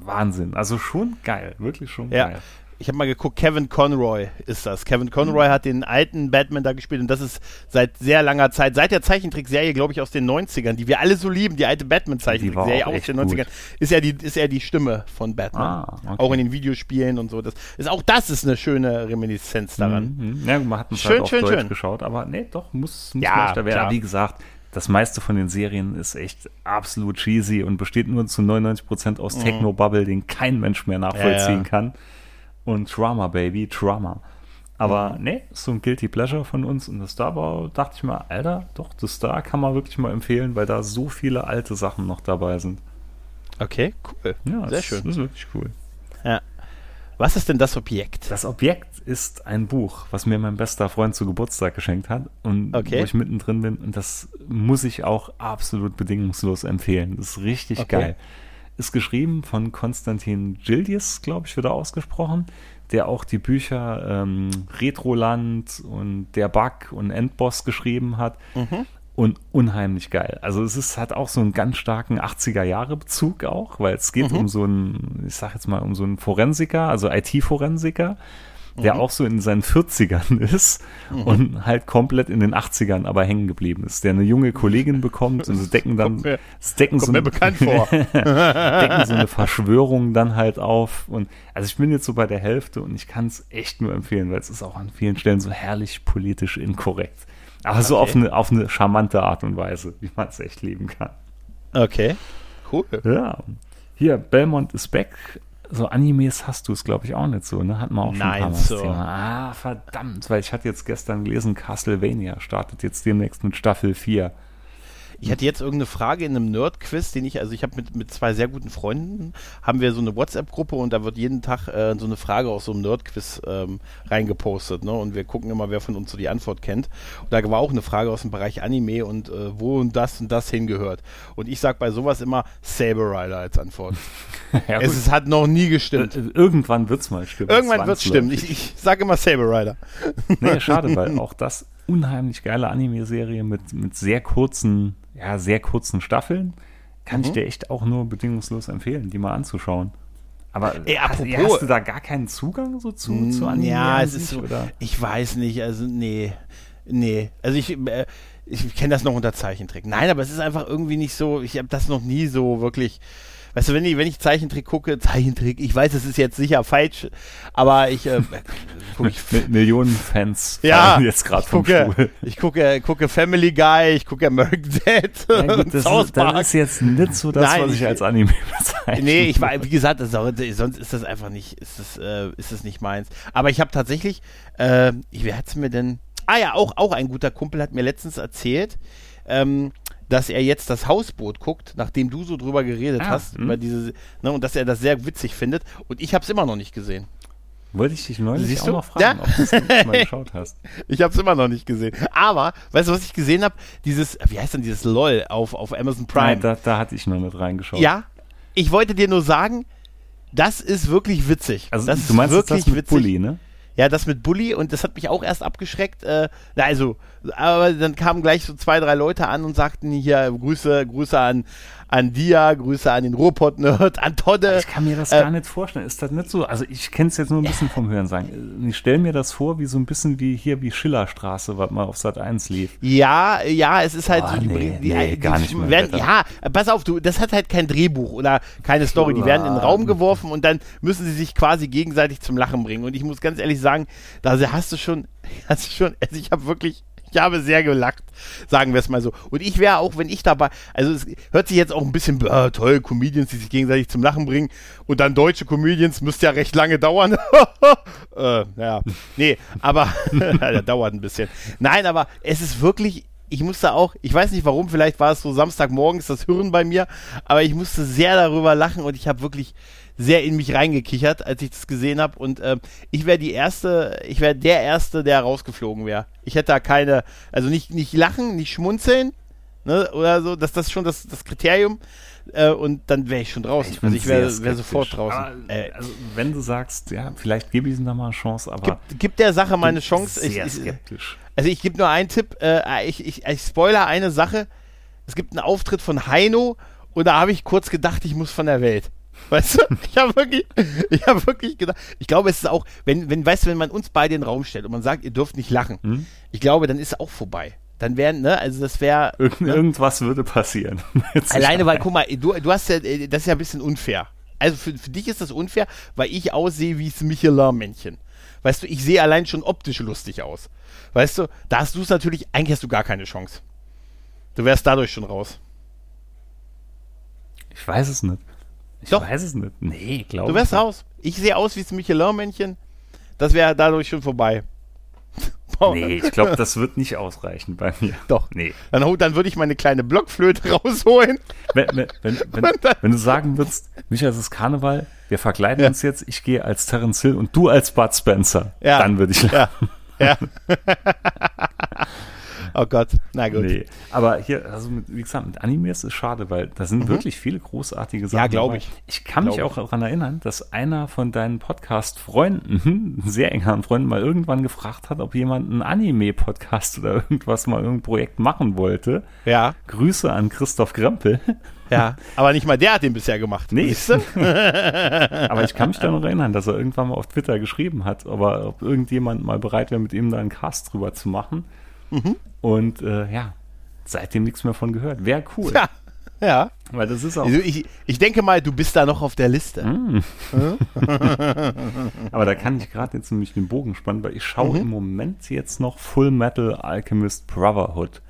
Wahnsinn. Also schon geil, wirklich schon Ja. geil. Ich habe mal geguckt, Kevin Conroy ist das. Kevin Conroy hat den alten Batman da gespielt und das ist seit sehr langer Zeit, seit der Zeichentrickserie, glaube ich, aus den 90ern, die wir alle so lieben, die alte Batman-Zeichentrickserie auch aus den gut. 90ern, ist ja, die, ist ja die Stimme von Batman. Ah, okay. Auch in den Videospielen und so. Das ist, auch das ist eine schöne Reminiszenz daran. Mhm. Ja, man hat Schön, halt schön, Deutsch schön. geschaut, aber nee, doch, muss, muss Ja, leichter werden. Wie gesagt, das meiste von den Serien ist echt absolut cheesy und besteht nur zu 99% aus Techno-Bubble, den kein Mensch mehr nachvollziehen Mhm. Ja, ja. kann. Und Trauma, Baby, Trauma. Aber nee, ist so ein Guilty Pleasure von uns und das Star war, dachte ich mal, Alter, doch, das Star kann man wirklich mal empfehlen, weil da so viele alte Sachen noch dabei sind. Okay, cool. Ja, Sehr das, schön. Das ist wirklich cool. Ja. Was ist denn das Objekt? Das Objekt ist ein Buch, was mir mein bester Freund zu Geburtstag geschenkt hat und Okay. wo ich mittendrin bin. Und das muss ich auch absolut bedingungslos empfehlen. Das ist richtig Okay. geil. Ist geschrieben von Konstantin Gildius, glaube ich, wird er ausgesprochen, der auch die Bücher ähm, Retroland und Der Bug und Endboss geschrieben hat. Mhm. und unheimlich geil. Also es ist, hat auch so einen ganz starken 80er-Jahre-Bezug auch, weil es geht Mhm. um so einen, ich sag jetzt mal, um so einen Forensiker, also IT-Forensiker, der Mhm. auch so in seinen 40ern ist und halt komplett in den 80ern aber hängen geblieben ist, der eine junge Kollegin bekommt und sie decken dann, mir- decken so eine- bekannt vor. decken so eine Verschwörung dann halt auf. Und also ich bin jetzt so bei der Hälfte und ich kann es echt nur empfehlen, weil es ist auch an vielen Stellen so herrlich politisch inkorrekt. Aber so Okay. auf eine, auf eine charmante Art und Weise, wie man es echt lieben kann. Okay. Cool. Ja. Hier, Belmont is back. So Animes hast du es, glaube ich, auch nicht so, ne? Hatten wir auch schon ein Nein, paar Mal so. Thema. Ah, verdammt, weil ich hatte jetzt gestern gelesen, Castlevania startet jetzt demnächst mit Staffel 4. Ich hatte jetzt irgendeine Frage in einem Nerd-Quiz, den ich, also ich habe mit, mit zwei sehr guten Freunden, haben wir so eine WhatsApp-Gruppe und da wird jeden Tag äh, so eine Frage aus so einem Nerd-Quiz ähm, reingepostet, ne? Und wir gucken immer, wer von uns so die Antwort kennt. Und da war auch eine Frage aus dem Bereich Anime und äh, wo und das und das hingehört. Und ich sag bei sowas immer Saber Rider als Antwort. ja, es ist, hat noch nie gestimmt. Äh, Irgendwann wird's mal stimmen. Irgendwann wird es stimmen. Ich, ich sage immer Saber Rider. Nee, schade, weil auch das unheimlich geile Anime-Serie mit, mit sehr kurzen, ja, sehr kurzen Staffeln kann Mhm. ich dir echt auch nur bedingungslos empfehlen, die mal anzuschauen. Aber Ey, hast, apropos- hast du da gar keinen Zugang so zu, zu Anime? Ja, es ist so, Oder? ich weiß nicht, also nee, nee, also ich, äh, ich kenne das noch unter Zeichentrick. Nein, aber es ist einfach irgendwie nicht so, ich habe das noch nie so wirklich, weißt du, wenn ich, wenn ich Zeichentrick gucke, Zeichentrick, ich weiß, es ist jetzt sicher falsch, aber ich, äh, ich Mi- Millionen Fans ja, jetzt gerade ich vom gucke, Stuhl. ich gucke, gucke Family Guy, ich gucke American Dad Ja, gut, das, ist, das ist jetzt nicht so das, Nein, was ich, ich- als Anime bezeichne. Nee, ich war, wie gesagt, ist auch, sonst ist das einfach nicht, ist das, äh, ist das nicht meins. Aber ich habe tatsächlich, äh, ich, wer hat's mir denn? Ah ja, auch, auch ein guter Kumpel hat mir letztens erzählt, ähm, dass er jetzt das Hausboot guckt, nachdem du so drüber geredet Ah, hast, hm. über diese, ne, und dass er das sehr witzig findet. Und ich habe es immer noch nicht gesehen. Wollte ich dich neulich Siehst auch du? noch fragen, Ja. ob du es mal geschaut hast. Ich habe es immer noch nicht gesehen. Aber, weißt du, was ich gesehen habe? Dieses, wie heißt denn dieses LOL auf, auf Amazon Prime? Nein, da, da hatte ich noch nicht reingeschaut. ja, ich wollte dir nur sagen, das ist wirklich witzig. Also das du meinst ist wirklich das mit witzig. Bully, ne? Ja, das mit Bully und das hat mich auch erst abgeschreckt. Äh, na, also, aber dann kamen gleich so zwei, drei Leute an und sagten hier Grüße, Grüße an, an Dia, Grüße an den Ruhrpott-Nerd, an Todde. Ich kann mir das Äh, gar nicht vorstellen. Ist das nicht so? Also ich kenne es jetzt nur ein bisschen vom Hören sagen. Ich stelle mir das vor, wie so ein bisschen wie hier wie Schillerstraße, was mal auf Sat 1 lief. Ja, ja, es ist halt Oh, so die, nee, die, nee, die, gar nicht mehr, werden. Ja, pass auf, du, das hat halt kein Drehbuch oder keine Story. Die werden in den Raum geworfen und dann müssen sie sich quasi gegenseitig zum Lachen bringen. Und ich muss ganz ehrlich sagen, da hast du schon, hast du schon, also ich habe wirklich, ich habe sehr gelacht, sagen wir es mal so. Und ich wäre auch, wenn ich dabei, also es hört sich jetzt auch ein bisschen, äh, toll, Comedians, die sich gegenseitig zum Lachen bringen und dann deutsche Comedians, müsste ja recht lange dauern. äh, ja, nee, aber, der dauert ein bisschen. Nein, aber es ist wirklich, ich musste auch, ich weiß nicht warum, vielleicht war es so Samstagmorgens das Hirn bei mir, aber ich musste sehr darüber lachen und ich habe wirklich sehr in mich reingekichert, als ich das gesehen habe. Und ähm, ich wäre die erste, ich wäre der Erste, der rausgeflogen wäre. Ich hätte da keine, also nicht, nicht lachen, nicht schmunzeln, ne, oder so, dass das schon das, das Kriterium. Äh, und dann wäre ich schon draußen. bin also ich wäre wär sofort draußen. Aber, äh, also wenn du sagst, ja, vielleicht gebe ich ihm da mal eine Chance, aber gib, gib der Sache mal eine Chance. Ich, sehr ich, skeptisch. Also ich gebe nur einen Tipp, äh, ich, ich, ich spoiler eine Sache. Es gibt einen Auftritt von Heino und da habe ich kurz gedacht, ich muss von der Welt. Weißt du, ich habe wirklich, ich habe wirklich gedacht, ich glaube, es ist auch, wenn, wenn, weißt du, wenn man uns beide in den Raum stellt und man sagt, ihr dürft nicht lachen, Hm? ich glaube, dann ist es auch vorbei. Dann wären, ne, also das wäre, Irgend, Irgendwas würde passieren. Alleine, weil, guck mal, du, du hast ja, äh, das ist ja ein bisschen unfair. Also für, für dich ist das unfair, weil ich aussehe wie das Michelin-Männchen. Weißt du, ich sehe allein schon optisch lustig aus. Weißt du, da hast du es natürlich, eigentlich hast du gar keine Chance. Du wärst dadurch schon raus. Ich weiß es nicht. Ich Doch. weiß es nicht. Nee, glaube Du wärst raus. Ich sehe aus wie das Michelin-Männchen. Das wäre dadurch schon vorbei. Nee, ich glaube, das wird nicht ausreichen bei mir. Doch. Nee. Dann, dann würde ich meine kleine Blockflöte rausholen. Wenn, wenn, wenn, wenn, du sagen würdest, Micha, es ist Karneval, wir verkleiden Ja. uns jetzt, ich gehe als Terence Hill und du als Bud Spencer, Ja. dann würde ich Ja. Ja. Oh Gott, na gut. Nee, aber hier, also mit, wie gesagt, mit Animes ist schade, weil da sind wirklich viele großartige Sachen. Mhm. Ja, glaub dabei. ich. Ich kann mich Glaub auch daran erinnern, dass einer von deinen Podcast-Freunden, sehr engeren Freunden, mal irgendwann gefragt hat, ob jemand einen Anime-Podcast oder irgendwas mal irgendein Projekt machen wollte. Ja, Grüße an Christoph Grempel. ja. Aber nicht mal der hat den bisher gemacht. Nee. Aber ich kann mich da noch erinnern, dass er irgendwann mal auf Twitter geschrieben hat, aber ob irgendjemand mal bereit wäre, mit ihm da einen Cast drüber zu machen. Mhm. Und äh, ja, seitdem nichts mehr von gehört. Wäre cool. Ja, ja. Weil das ist auch. Also ich, ich denke mal, du bist da noch auf der Liste. Mhm. Aber da kann ich gerade jetzt nämlich den Bogen spannen, weil ich schaue im Moment jetzt noch Full Metal Alchemist Brotherhood.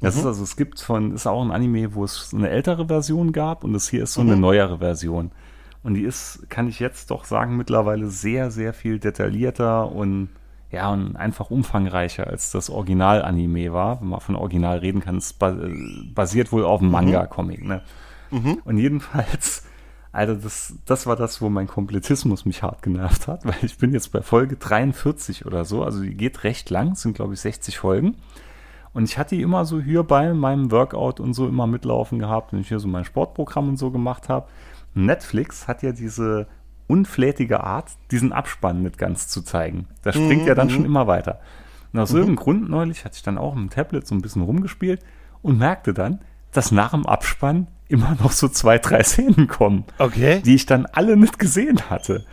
Das ist also, es gibt von, ist auch ein Anime, wo es eine ältere Version gab und das hier ist so eine neuere Version. Und die ist, kann ich jetzt doch sagen, mittlerweile sehr, sehr viel detaillierter und ja, und einfach umfangreicher als das Original-Anime war, wenn man von Original reden kann. Es ba basiert wohl auf dem Manga-Comic, ne? Und jedenfalls, Alter, das, das war das, wo mein Komplettismus mich hart genervt hat, weil ich bin jetzt bei Folge 43 oder so, also die geht recht lang, es sind glaube ich 60 Folgen. Und ich hatte die immer so hier bei meinem Workout und so immer mitlaufen gehabt, wenn ich hier so mein Sportprogramm und so gemacht habe. Netflix hat ja diese unflätige Art, diesen Abspann nicht ganz zu zeigen. Das springt ja dann schon immer weiter. Und aus irgendeinem Grund neulich hatte ich dann auch dem Tablet so ein bisschen rumgespielt und merkte dann, dass nach dem Abspann immer noch so zwei, drei Szenen kommen, Okay. die ich dann alle nicht gesehen hatte.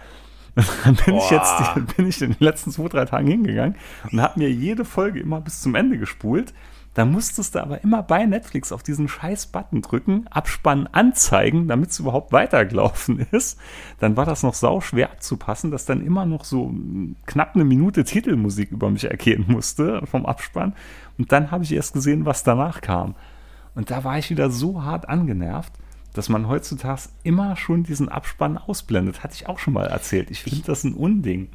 Und dann bin ich Boah. jetzt die, bin ich in den letzten zwei, drei Tagen hingegangen und habe mir jede Folge immer bis zum Ende gespult. Da musstest du aber immer bei Netflix auf diesen scheiß Button drücken, Abspann anzeigen, damit es überhaupt weitergelaufen ist. Dann war das noch sau schwer abzupassen, dass dann immer noch so mm, knapp eine Minute Titelmusik über mich ergehen musste vom Abspann. Und dann habe ich erst gesehen, was danach kam. Und da war ich wieder so hart angenervt, dass man heutzutage immer schon diesen Abspann ausblendet. Hatte ich auch schon mal erzählt. Ich finde das ein Unding.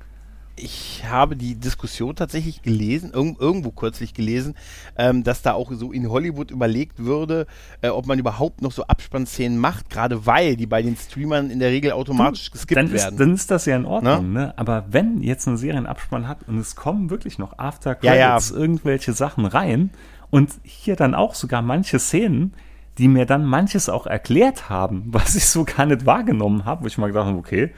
Ich habe die Diskussion tatsächlich gelesen, irg irgendwo kürzlich gelesen, ähm, dass da auch so in Hollywood überlegt würde, äh, ob man überhaupt noch so Abspannszenen macht, gerade weil die bei den Streamern in der Regel automatisch geskippt dann werden. Ist, dann ist das ja in Ordnung, ne? Aber wenn jetzt eine Serie einen Abspann hat und es kommen wirklich noch After Ja, ja. Credits irgendwelche Sachen rein und hier dann auch sogar manche Szenen, die mir dann manches auch erklärt haben, was ich so gar nicht wahrgenommen habe, wo ich mal gedacht habe, okay,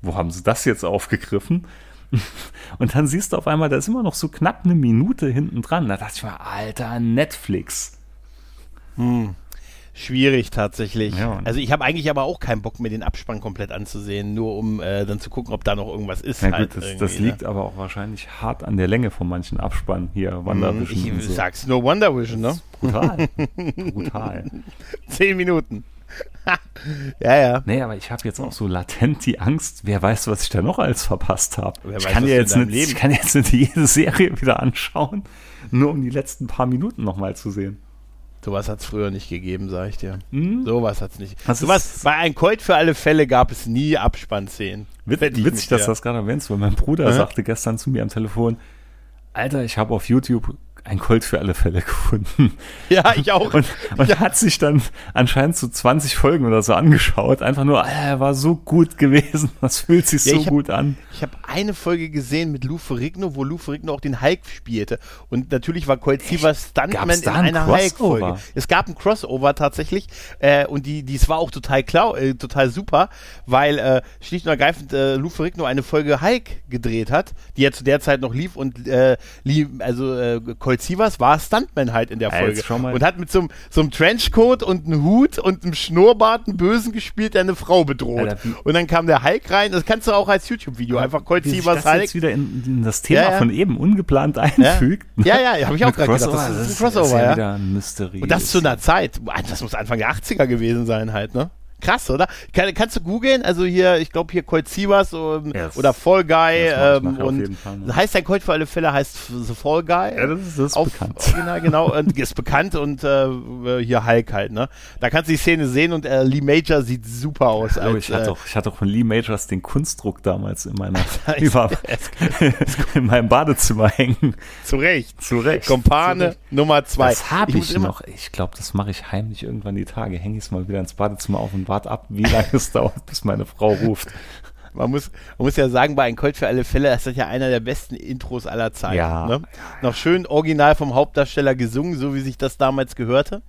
wo haben sie das jetzt aufgegriffen? Und dann siehst du auf einmal, da ist immer noch so knapp eine Minute hinten dran. Da dachte ich mir, Alter, Netflix. Schwierig tatsächlich. Ja, also ich habe eigentlich aber auch keinen Bock, mir den Abspann komplett anzusehen, nur um äh, dann zu gucken, ob da noch irgendwas ist. Gut, halt das, das ne? liegt aber auch wahrscheinlich hart an der Länge von manchen Abspannen hier, WandaVision Ich so. sag's nur Wonder Vision, ne? Brutal. Brutal. Zehn Minuten. ja, ja. Nee, aber ich habe jetzt auch so latent die Angst, wer weiß, was ich da noch alles verpasst habe. Ich kann was ja jetzt nicht, ich kann jetzt nicht jede Serie wieder anschauen, nur um die letzten paar Minuten nochmal zu sehen. Sowas hat's früher nicht gegeben, sag ich dir. Hm? Sowas hat's nicht. Das Sowas, bei ein Colt für alle Fälle gab es nie Abspannszenen. Wit Wette ich witzig, dass du das gerade erwähnst, weil mein Bruder Aha. sagte gestern zu mir am Telefon, Alter, ich habe auf YouTube ein Colt für alle Fälle gefunden. Ja, ich auch. Und, und hat sich dann anscheinend so 20 Folgen oder so angeschaut. Einfach nur, Alter, er war so gut gewesen. Das fühlt sich Ja, so hab- gut an. Ich habe eine Folge gesehen mit Lou Ferrigno, wo Lou Ferrigno auch den Hulk spielte. Und natürlich war Colt Sievers Stuntman in ein einer? Hulk-Folge. Es gab ein Crossover tatsächlich. Äh, und die, dies war auch total klar, äh, total super, weil äh, schlicht und ergreifend äh, Lou Ferrigno eine Folge Hulk gedreht hat, die ja zu der Zeit noch lief. Und äh, lief, also äh, Colt Sievers war Stuntman halt in der Ja, Folge. mal. Und hat mit so einem so einem Trenchcoat und einem Hut und einem Schnurrbart einen Bösen gespielt, der eine Frau bedroht. Wie- und dann kam der Hulk rein. Das kannst du auch als YouTube-Video einfach Colt Sievers das Hulk. jetzt wieder in, in das Thema Ja, ja. von eben ungeplant Ja, einfügt. ja, ja, ja habe ich auch gerade gedacht. Das ist ein das Crossover, ja. ja. wieder ein Mystery. Und das zu einer Zeit. Das muss Anfang der 80er gewesen sein halt, ne? Krass, oder? Kann, kannst du googeln? Also hier, ich glaube hier Colt ähm, Ja, das- oder Fall Guy das ich ähm, und Fall heißt dein Colt für alle Fälle heißt The Fall Guy. Ja, das ist, das ist auf bekannt. Original, genau, und ist bekannt und äh, hier Hulk halt, ne? Da kannst du die Szene sehen und äh, Lee Major sieht super aus. Hallo, als, ich, hatte äh, auch, ich hatte auch von Lee Majors den Kunstdruck damals in meiner ich- über, in meinem Badezimmer hängen. zu Recht. Zu Recht. Kompane Nummer zwei. Das habe ich, immer- noch. Ich glaube, das mache ich heimlich irgendwann die Tage. Hänge ich es mal wieder ins Badezimmer auf und warte ab, wie lange es dauert, bis meine Frau ruft. man, muss, man muss ja sagen, bei Ein Colt für alle Fälle, das ist ja einer der besten Intros aller Zeiten. Ja. Ne? Noch schön original vom Hauptdarsteller gesungen, so wie sich das damals gehörte.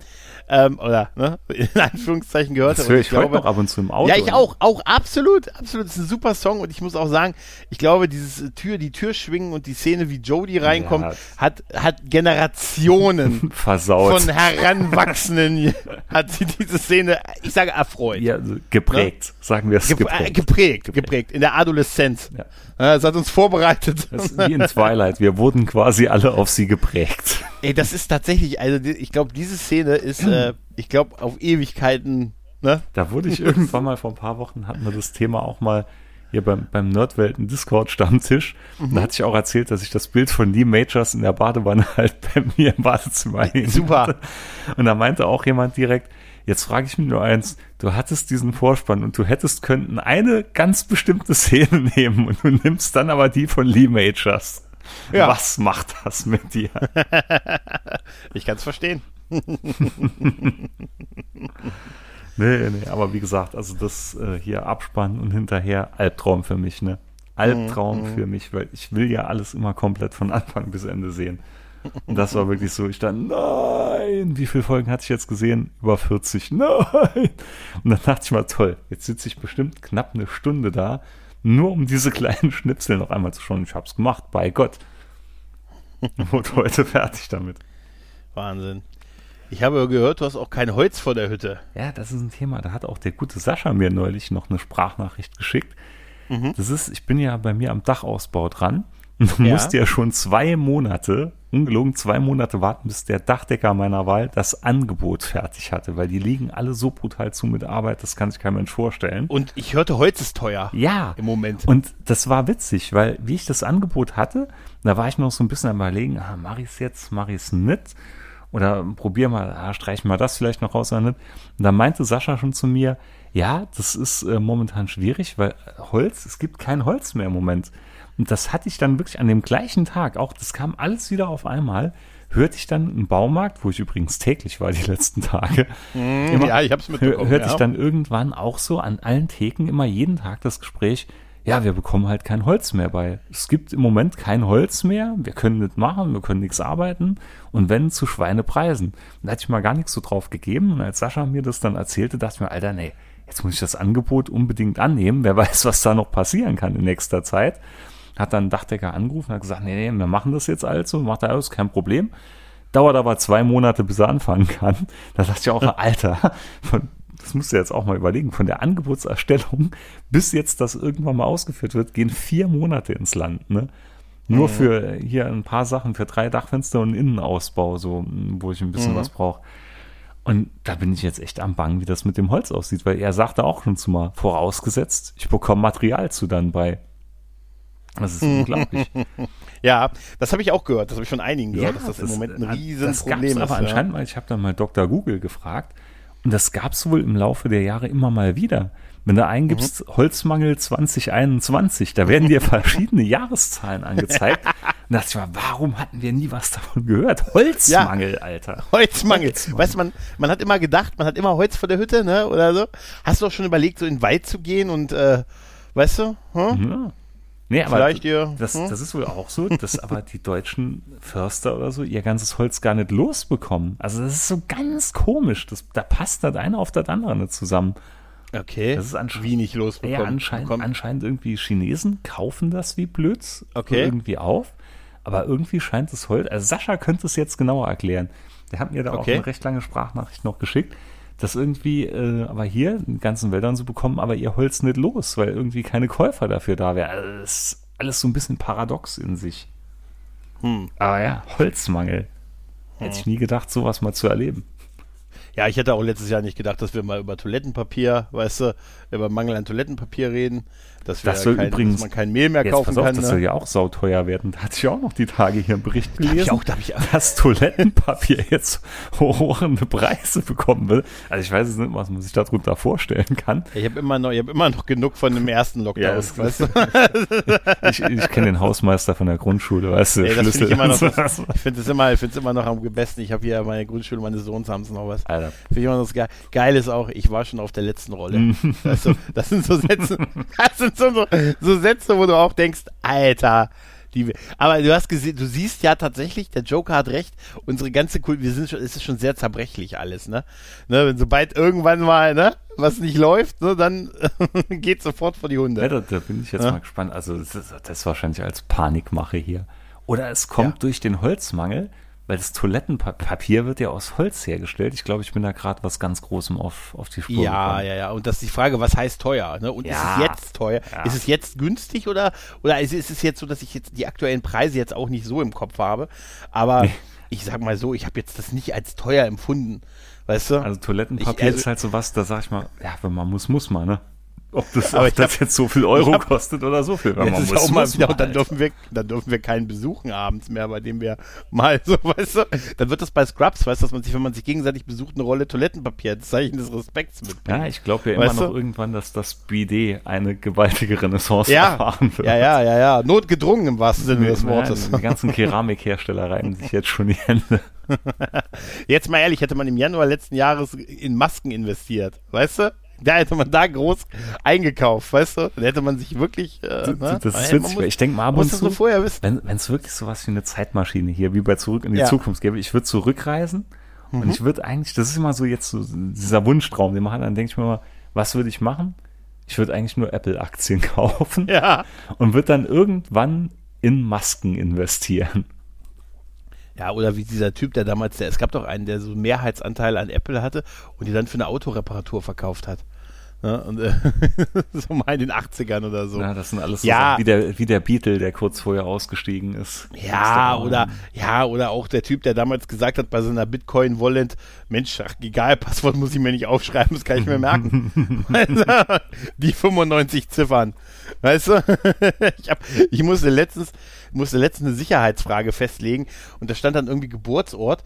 Ähm, oder, ne, in Anführungszeichen gehörte. Das höre ich heute noch ab und zu im Auto. Ja, ich auch, auch absolut, absolut. Das ist ein super Song und ich muss auch sagen, ich glaube, dieses äh, Tür, die Tür schwingen und die Szene, wie Jodie reinkommt, Ja. hat, hat Generationen Versaut. von Heranwachsenden hat sie diese Szene, ich sage erfreut. ja, also geprägt, sagen wir es Gep äh, geprägt. geprägt, geprägt, in der Adoleszenz. Ja. Das hat uns vorbereitet. Das ist wie in Twilight. Wir wurden quasi alle auf sie geprägt. Ey, das ist tatsächlich, also ich glaube, diese Szene ist, äh, ich glaube, auf Ewigkeiten, ne? Da wurde ich irgendwann mal vor ein paar Wochen, hatten wir das Thema auch mal hier beim, beim Nerdwelten Discord Stammtisch. Und da hatte ich auch erzählt, dass ich das Bild von Lee Majors in der Badewanne halt bei mir im Badezimmer hängen Super. Und da meinte auch jemand direkt, jetzt frage ich mich nur eins, du hattest diesen Vorspann und du hättest könnten eine ganz bestimmte Szene nehmen und du nimmst dann aber die von Lee Majors. Ja. Was macht das mit dir? Ich kann es verstehen. Nee, nee, aber wie gesagt, also das äh, hier Abspann und hinterher Albtraum für mich, ne? Albtraum für mich, weil ich will ja alles immer komplett von Anfang bis Ende sehen. Und das war wirklich so, ich dachte, nein, wie viele Folgen hatte ich jetzt gesehen? Über 40, nein. Und dann dachte ich mal, toll, jetzt sitze ich bestimmt knapp eine Stunde da, nur um diese kleinen Schnipsel noch einmal zu schauen. Ich hab's gemacht, bei Gott. Und wurde heute fertig damit. Wahnsinn. Ich habe gehört, du hast auch kein Holz vor der Hütte. Ja, das ist ein Thema. Da hat auch der gute Sascha mir neulich noch eine Sprachnachricht geschickt. Das ist, ich bin ja bei mir am Dachausbau dran. Und du Ja. musst ja schon zwei Monate, ungelogen zwei Monate warten, bis der Dachdecker meiner Wahl das Angebot fertig hatte, weil die liegen alle so brutal zu mit Arbeit, das kann sich kein Mensch vorstellen. Und ich hörte, Holz ist teuer. Ja. Im Moment. Und das war witzig, weil wie ich das Angebot hatte, da war ich noch so ein bisschen am überlegen, ah, mach ich's jetzt, mach ich's nicht? Oder probier mal, ah, streich mal das vielleicht noch raus. Und da meinte Sascha schon zu mir, ja, das ist äh, momentan schwierig, weil Holz, es gibt kein Holz mehr im Moment. Und das hatte ich dann wirklich an dem gleichen Tag, auch das kam alles wieder auf einmal, hörte ich dann im Baumarkt, wo ich übrigens täglich war die letzten Tage, immer- ja, ich hab's mitbekommen. hörte ja. ich dann irgendwann auch so an allen Theken immer jeden Tag das Gespräch, ja, wir bekommen halt kein Holz mehr bei. Es gibt im Moment kein Holz mehr, wir können nicht machen, wir können nichts arbeiten und wenn zu Schweinepreisen. Da hatte ich mal gar nichts so drauf gegeben und als Sascha mir das dann erzählte, dachte ich mir, Alter, nee, jetzt muss ich das Angebot unbedingt annehmen, wer weiß, was da noch passieren kann in nächster Zeit. Hat dann Dachdecker angerufen, hat gesagt, nee, nee, wir machen das jetzt also, macht alles, kein Problem. Dauert aber zwei Monate, bis er anfangen kann. Da dachte ich auch, Alter, von, das musst du jetzt auch mal überlegen, von der Angebotserstellung bis jetzt das irgendwann mal ausgeführt wird, gehen vier Monate ins Land, ne? Nur für hier ein paar Sachen, für drei Dachfenster und Innenausbau, so, wo ich ein bisschen was brauche. Und da bin ich jetzt echt am Bangen, wie das mit dem Holz aussieht, weil er sagte auch schon zu mal, vorausgesetzt, ich bekomme Material zu dann bei. Das ist unglaublich. Ja, das habe ich auch gehört. Das habe ich von einigen gehört, dass das, im Moment ein äh, Das Riesenproblem ist. aber ja. anscheinend mal, ich habe dann mal Dr. Google gefragt und das gab es wohl im Laufe der Jahre immer mal wieder. Wenn du eingibst Mhm. Holzmangel 2021, da werden dir verschiedene Jahreszahlen angezeigt. Und da dachte ich mal, warum hatten wir nie was davon gehört? Holzmangel, Alter. Holzmangel. Holzmangel. Weißt du, man, man hat immer gedacht, man hat immer Holz vor der Hütte, ne? Oder so. Hast du auch schon überlegt, so in den Wald zu gehen und äh, weißt du? Hm? Ja. Nee, aber Vielleicht ihr. das, hm? das ist wohl auch so, dass aber die deutschen Förster oder so ihr ganzes Holz gar nicht losbekommen. Also das ist so ganz komisch. Das, da passt das eine auf das andere nicht zusammen. Okay. Das ist anscheinend- wie nicht losbekommen. Ja, anscheinend, bekommen. anscheinend irgendwie Chinesen kaufen das wie blöds Okay. irgendwie auf. Aber irgendwie scheint es Holz. Also Sascha könnte es jetzt genauer erklären. Der hat mir da auch Okay. eine recht lange Sprachnachricht noch geschickt, dass irgendwie, äh, aber hier in den ganzen Wäldern so bekommen, aber ihr Holz nicht los, weil irgendwie keine Käufer dafür da wären. Also das ist alles so ein bisschen paradox in sich. Hm. Aber ja, Holzmangel. Hätte ich nie gedacht, sowas mal zu erleben. Ja, ich hätte auch letztes Jahr nicht gedacht, dass wir mal über Toilettenpapier, weißt du, über Mangel an Toilettenpapier reden. Dass, Das soll kein, übrigens- dass man kein Mehl mehr kaufen auf, kann. das ne? soll ja auch sauteuer werden. Da hatte ich auch noch die Tage hier einen Bericht hab ich gelesen. auch, da hab ich auch. dass Toilettenpapier jetzt horrende Preise bekommen will. Also ich weiß es nicht, was man sich darunter vorstellen kann. Ich habe immer noch, ich habe immer noch genug von dem ersten Lockdown. das- weißt du? Ich, ich kenne den Hausmeister von der Grundschule, weißt du, Ey, das finde ich noch, ich finde es immer, ich es immer noch am besten. Ich habe hier meine Grundschule meines Sohns haben sie noch was. Alter, Ja. Finde ich immer das geil. Geil ist auch, ich war schon auf der letzten Rolle. das, so, das sind so Sätze, das sind so, so, so Sätze, wo du auch denkst, Alter, die, aber du hast gesehen, du siehst ja tatsächlich, der Joker hat recht, unsere ganze Kultur, wir sind schon, es ist schon sehr zerbrechlich alles, ne? ne wenn sobald irgendwann mal, ne, was nicht läuft, ne, dann geht sofort vor die Hunde. Ja, da, da bin ich jetzt Ja. mal gespannt. Also das ist, das ist wahrscheinlich als Panikmache hier. Oder es kommt Ja. durch den Holzmangel, weil das Toilettenpapier wird ja aus Holz hergestellt. Ich glaube, ich bin da gerade was ganz Großem auf, auf die Spur Ja, gekommen. ja, ja. Und das ist die Frage, was heißt teuer? Ne? Und Ja. ist es jetzt teuer? Ja. Ist es jetzt günstig oder, oder ist, ist es jetzt so, dass ich jetzt die aktuellen Preise jetzt auch nicht so im Kopf habe? Aber ich sag mal so, ich habe jetzt das nicht als teuer empfunden. Weißt du? Also Toilettenpapier Ich- also- ist halt so was, da sag ich mal, ja, wenn man muss, muss man, ne? Ob das, Aber ob das hab- jetzt so viel Euro hab- kostet oder so viel, wenn man muss, auch mal muss und dann halt. dürfen wir, dann dürfen wir keinen besuchen abends mehr, bei dem wir mal so, weißt du, dann wird das bei Scrubs, weißt du, dass man sich, wenn man sich gegenseitig besucht, eine Rolle Toilettenpapier als Zeichen des Respekts mitbringt. Ja, ich glaube ja immer Weißt du? noch irgendwann, dass das BD eine gewaltige Renaissance Ja, erfahren wird. ja, ja, ja, ja, notgedrungen im wahrsten Sinne des Ja, Wortes. Die ganzen Keramikhersteller reiben sich jetzt schon die Hände. Jetzt mal ehrlich, hätte man im Januar letzten Jahres in Masken investiert, weißt du? Da hätte man da groß eingekauft, weißt du? Dann hätte man sich wirklich. Äh, ne? Das ist witzig, muss- weil ich denke mal ab muss und das zu, nur vorher wissen. wenn es wirklich sowas wie eine Zeitmaschine hier, wie bei Zurück in die Ja. Zukunft gäbe, ich würde zurückreisen Mhm. und ich würde eigentlich, das ist immer so jetzt so dieser Wunschtraum, den man hat, dann denke ich mir mal, was würde ich machen? Ich würde eigentlich nur Apple-Aktien kaufen Ja. und würde dann irgendwann in Masken investieren. Ja, oder wie dieser Typ, der damals, der, es gab doch einen, der so einen Mehrheitsanteil an Apple hatte und die dann für eine Autoreparatur verkauft hat. Ne? Und, äh, so mal in den 80ern oder so. Ja, das sind alles so Ja. Sachen, wie der, wie der Beatle, der kurz vorher ausgestiegen ist. Ja, oder, ja, oder auch der Typ, der damals gesagt hat bei seiner Bitcoin-Wallet, Mensch, ach, egal, Passwort muss ich mir nicht aufschreiben, das kann ich mir merken. Die 95 Ziffern. Weißt du? Ich, hab, ich musste letztens, musste letztens eine Sicherheitsfrage festlegen und da stand dann irgendwie Geburtsort.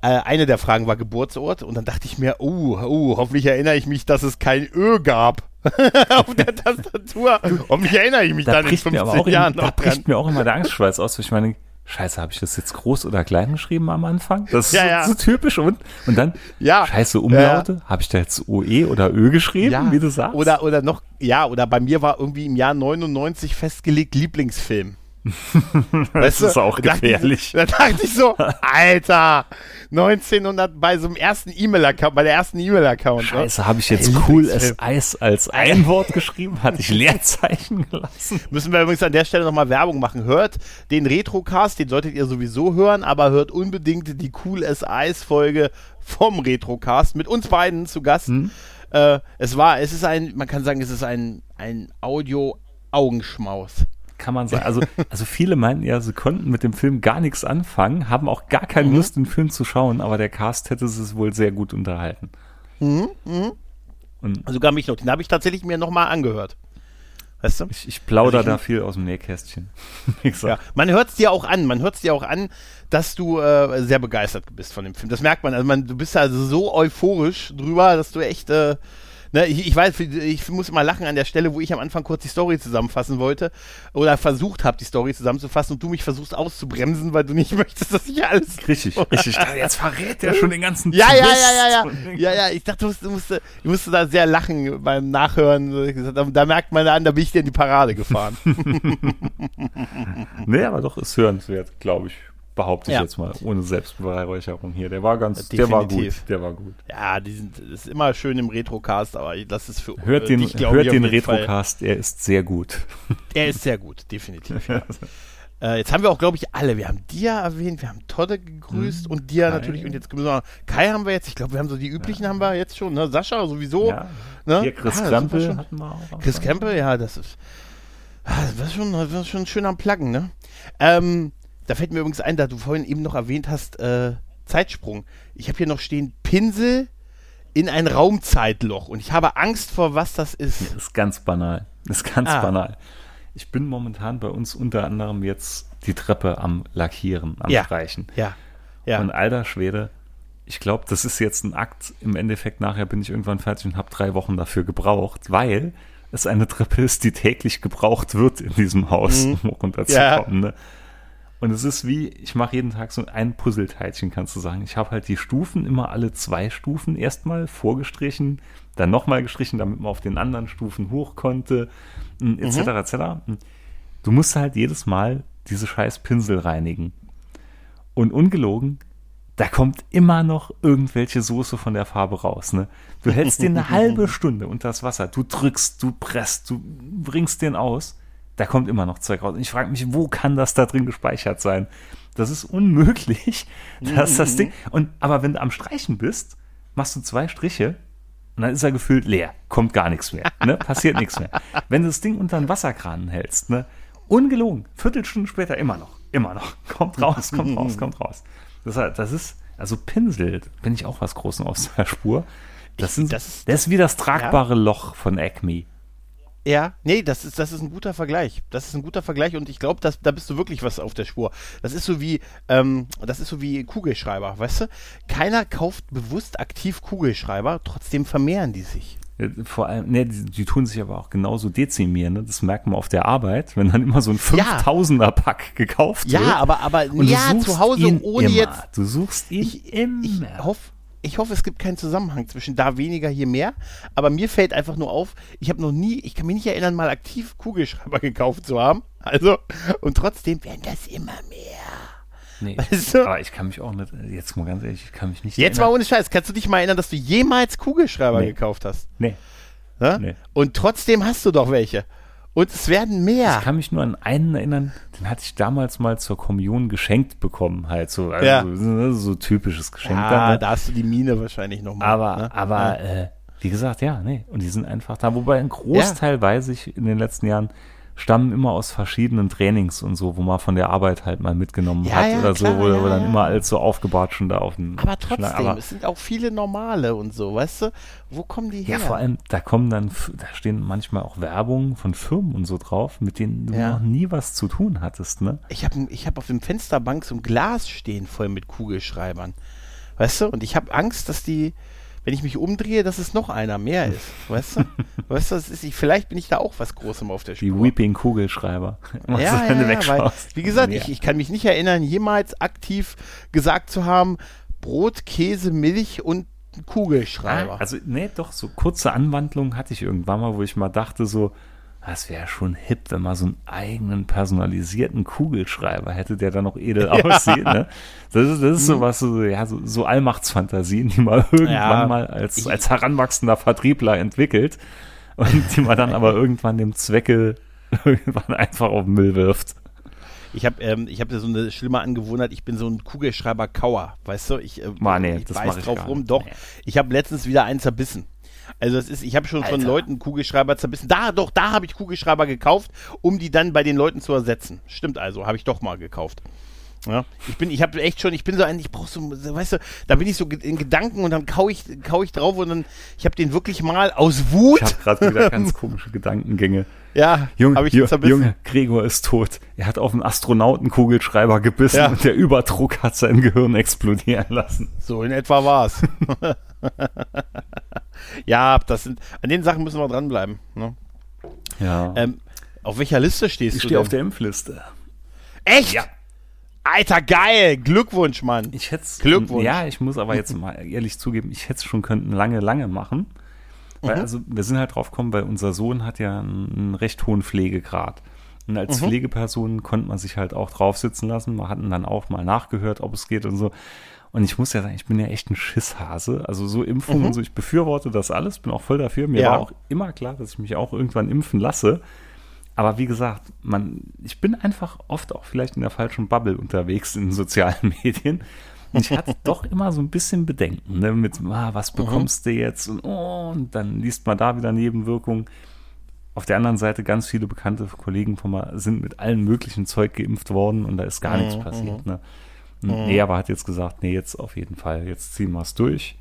Äh, eine der Fragen war Geburtsort und dann dachte ich mir, oh, oh, hoffentlich erinnere ich mich, dass es kein Ö gab auf der Tastatur. Hoffentlich erinnere ich mich da dann in bricht, mir 15 aber auch, Jahren im, da bricht mir auch immer der Angstschweiß aus, weil ich meine, scheiße, habe ich das jetzt groß oder klein geschrieben am Anfang? Das ist Ja, so, ja. so typisch und, und dann, Ja. scheiße, Umlaute, habe ich da jetzt OE oder Ö geschrieben, wie du sagst? Oder, oder noch, ja, oder bei mir war irgendwie im Jahr 99 festgelegt Lieblingsfilm. das ist auch gefährlich. Da dachte ich so, Alter, 1900 bei so einem ersten E-Mail-Account, bei der ersten E-Mail-Account. ne? Scheiße, habe ich jetzt Ey, cool as Eis als ein Wort geschrieben? Hatte ich Leerzeichen gelassen? Müssen wir übrigens an der Stelle nochmal Werbung machen. Hört den Retrocast, den solltet ihr sowieso hören, aber hört unbedingt die Cool as Ice Folge vom Retrocast mit uns beiden zu Gast. Äh, es war, es ist ein, man kann sagen, es ist ein, ein Audio-Augenschmaus. Kann man sagen. Also, also viele meinten ja, sie konnten mit dem Film gar nichts anfangen, haben auch gar keine Lust, den Film zu schauen, aber der Cast hätte es wohl sehr gut unterhalten. Und Sogar mich noch. Den habe ich tatsächlich mir nochmal angehört. Weißt du? ich, ich plaudere Also da viel aus dem Nähkästchen. Ja, man hört es dir auch an, man hört es dir auch an, dass du äh, sehr begeistert bist von dem Film. Das merkt man. Also man, du bist also so euphorisch drüber, dass du echt, äh, ne, ich, ich weiß, ich muss immer lachen an der Stelle, wo ich am Anfang kurz die Story zusammenfassen wollte oder versucht habe, die Story zusammenzufassen und du mich versuchst auszubremsen, weil du nicht möchtest, dass ich alles Richtig, richtig. Jetzt verrät er schon den ganzen ja, ja, Twist. ja, ja, ja. Und- Ja, ja, ich dachte, du musst, du musst, du musst da sehr lachen beim Nachhören. Ich Da, da merkt man an, da bin ich dir in die Parade gefahren. Nee, aber doch ist hörenswert, glaube ich. Behaupte ich Ja. jetzt mal, ohne Selbstbeweihräucherung hier. Der war ganz, der war gut. Definitiv. Der war gut. Ja, die sind, das ist immer schön im Retrocast, aber das ist für Hört äh, den, dich, hört den Fall. Retrocast, er ist sehr gut. Er ist sehr gut, definitiv. Ja. äh, jetzt haben wir auch, glaube ich, alle. Wir haben Dia erwähnt, wir haben Todde gegrüßt und Dia Kai. natürlich. Und jetzt wir Kai haben wir jetzt. Ich glaube, wir haben so die üblichen haben wir jetzt schon. Ne? Sascha sowieso. Ja. Ne? Hier Chris Ah, Krempel schon. hatten wir auch. Chris Campbell, ja, das ist. ah, Das war schon, das war schon schön am Pluggen, ne? Ähm, da fällt mir übrigens ein, da du vorhin eben noch erwähnt hast, äh, Zeitsprung. Ich habe hier noch stehen, Pinsel in ein Raumzeitloch. Und ich habe Angst vor, was das ist. Das ist ganz banal. Das ist ganz Ah. banal. Ich bin momentan bei uns unter anderem jetzt die Treppe am Lackieren, am Ja. Streichen. Ja. Ja. Und alter Schwede, ich glaube, das ist jetzt ein Akt. Im Endeffekt nachher bin ich irgendwann fertig und habe drei Wochen dafür gebraucht, weil es eine Treppe ist, die täglich gebraucht wird in diesem Haus, um runterzukommen. Ne? Und es ist wie, ich mache jeden Tag so ein Puzzleteilchen, kannst du sagen. Ich habe halt die Stufen immer alle zwei Stufen erstmal vorgestrichen, dann nochmal gestrichen, damit man auf den anderen Stufen hoch konnte, etc. Mhm. etc. Du musst halt jedes Mal diese scheiß Pinsel reinigen. Und ungelogen, da kommt immer noch irgendwelche Soße von der Farbe raus. Ne? Du hältst den eine halbe Stunde unter das Wasser, du drückst, du presst, du bringst den aus da kommt immer noch Zeug raus. Und ich frage mich, wo kann das da drin gespeichert sein? Das ist unmöglich, dass das Ding. Und aber wenn du am Streichen bist, machst du zwei Striche und dann ist er gefüllt leer, kommt gar nichts mehr, ne? passiert nichts mehr. Wenn du das Ding unter einen Wasserkran hältst, ne? ungelogen, Viertelstunde später immer noch, immer noch, kommt raus, kommt raus, kommt raus. Das, das ist, also Pinsel, bin ich auch was Großen aus der Spur. Das, sind, das, ist, das ist wie das tragbare ja. Loch von Acme. Ja, nee, das ist, das ist ein guter Vergleich. Das ist ein guter Vergleich und ich glaube, da bist du wirklich was auf der Spur. Das ist so wie, ähm, das ist so wie Kugelschreiber, weißt du? Keiner kauft bewusst aktiv Kugelschreiber, trotzdem vermehren die sich. Vor allem, ne, die, die, tun sich aber auch genauso dezimieren, ne? das merkt man auf der Arbeit, wenn dann immer so ein 5000er Pack gekauft ja, wird. Ja, aber, aber ja, zu Hause ohne jetzt. Du suchst ihn ich, immer. Ich hoffe, ich hoffe, es gibt keinen Zusammenhang zwischen da weniger, hier mehr. Aber mir fällt einfach nur auf, ich habe noch nie, ich kann mich nicht erinnern, mal aktiv Kugelschreiber gekauft zu haben. Also, und trotzdem werden das immer mehr. Nee, weißt du? aber ich kann mich auch nicht, jetzt mal ganz ehrlich, ich kann mich nicht Jetzt erinnern. mal ohne Scheiß, kannst du dich mal erinnern, dass du jemals Kugelschreiber nee. gekauft hast? Nee. nee. Und trotzdem hast du doch welche. Und es werden mehr. Ich kann mich nur an einen erinnern, den hatte ich damals mal zur Kommunion geschenkt bekommen, halt so, also ja. so, so, typisches Geschenk. Ja, dann, ne? da hast du die Mine wahrscheinlich nochmal. Aber, ne? aber, ja. äh, wie gesagt, ja, nee, und die sind einfach da. Wobei ein Großteil ja. weiß ich in den letzten Jahren, stammen immer aus verschiedenen Trainings und so, wo man von der Arbeit halt mal mitgenommen ja, hat ja, oder klar, so, wo, ja, wo dann immer alles so aufgebaut schon da auf dem Aber trotzdem, aber es sind auch viele normale und so, weißt du? Wo kommen die her? Ja, vor allem, da kommen dann, da stehen manchmal auch Werbungen von Firmen und so drauf, mit denen du noch nie was zu tun hattest, ne? Ich habe ich hab auf dem Fensterbank so ein Glas stehen voll mit Kugelschreibern. Weißt du? Und ich habe Angst, dass die, wenn ich mich umdrehe, dass es noch einer mehr ist. Weißt du? weißt du, das ist, ich, vielleicht bin ich da auch was Großem auf der Spur. Die Weeping Kugelschreiber. ja, ja, ja weil, wie gesagt, ich, ich kann mich nicht erinnern, jemals aktiv gesagt zu haben, Brot, Käse, Milch und Kugelschreiber. Ah, also, nee, doch, so kurze Anwandlungen hatte ich irgendwann mal, wo ich mal dachte, so, das wäre schon hip, wenn man so einen eigenen personalisierten Kugelschreiber hätte, der dann noch edel ja. aussieht. Ne? Das ist, das ist so mhm. was, so, ja, so, so Allmachtsfantasien, die man irgendwann ja. mal als, als heranwachsender Vertriebler entwickelt und die man dann aber irgendwann dem Zwecke irgendwann einfach auf den Müll wirft. Ich habe ähm, hab so eine schlimme Angewohnheit, ich bin so ein Kugelschreiber-Kauer, weißt du? Ich, äh, Man, nee, ich ich drauf rum. Doch, nee. ich habe letztens wieder einen zerbissen. Also es ist, ich habe schon Alter. von Leuten Kugelschreiber zerbissen. Da, doch, da habe ich Kugelschreiber gekauft, um die dann bei den Leuten zu ersetzen. Stimmt also, habe ich doch mal gekauft. Ja, ich bin, ich habe echt schon, ich bin so ein, ich brauche so, weißt du, da bin ich so in Gedanken und dann kau ich, kau ich drauf und dann, ich habe den wirklich mal aus Wut. Ich habe gerade wieder ganz komische Gedankengänge. Ja, Junge, ich Junge, Gregor ist tot. Er hat auf einen Astronautenkugelschreiber gebissen ja. und der Überdruck hat sein Gehirn explodieren lassen. So in etwa war's. ja, das sind, an den Sachen müssen wir dranbleiben. Ne? Ja. Ähm, auf welcher Liste stehst ich du? Ich stehe auf der Impfliste. Echt? Ja. Alter, geil! Glückwunsch, Mann. Ich hätte Glückwunsch. Ja, ich muss aber jetzt mal ehrlich zugeben, ich hätte es schon könnten lange, lange machen. Weil, mhm. also, wir sind halt drauf gekommen, weil unser Sohn hat ja einen, recht hohen Pflegegrad. Und als mhm. Pflegeperson konnte man sich halt auch drauf sitzen lassen. Man hat dann auch mal nachgehört, ob es geht und so. Und ich muss ja sagen, ich bin ja echt ein Schisshase. Also so Impfungen mhm. und so, ich befürworte das alles, bin auch voll dafür. Mir ja. war auch immer klar, dass ich mich auch irgendwann impfen lasse. Aber wie gesagt, man, ich bin einfach oft auch vielleicht in der falschen Bubble unterwegs in sozialen Medien. Und ich hatte doch immer so ein bisschen Bedenken, ne, mit, ah, was mhm. bekommst mhm. du jetzt? Und, oh, und dann liest man da wieder Nebenwirkungen. Auf der anderen Seite, ganz viele bekannte Kollegen von mir sind mit allen möglichen Zeug geimpft worden und da ist gar mhm. nichts passiert. Ne? Mhm. Nee, aber hat jetzt gesagt, nee, jetzt auf jeden Fall, jetzt ziehen wir es durch.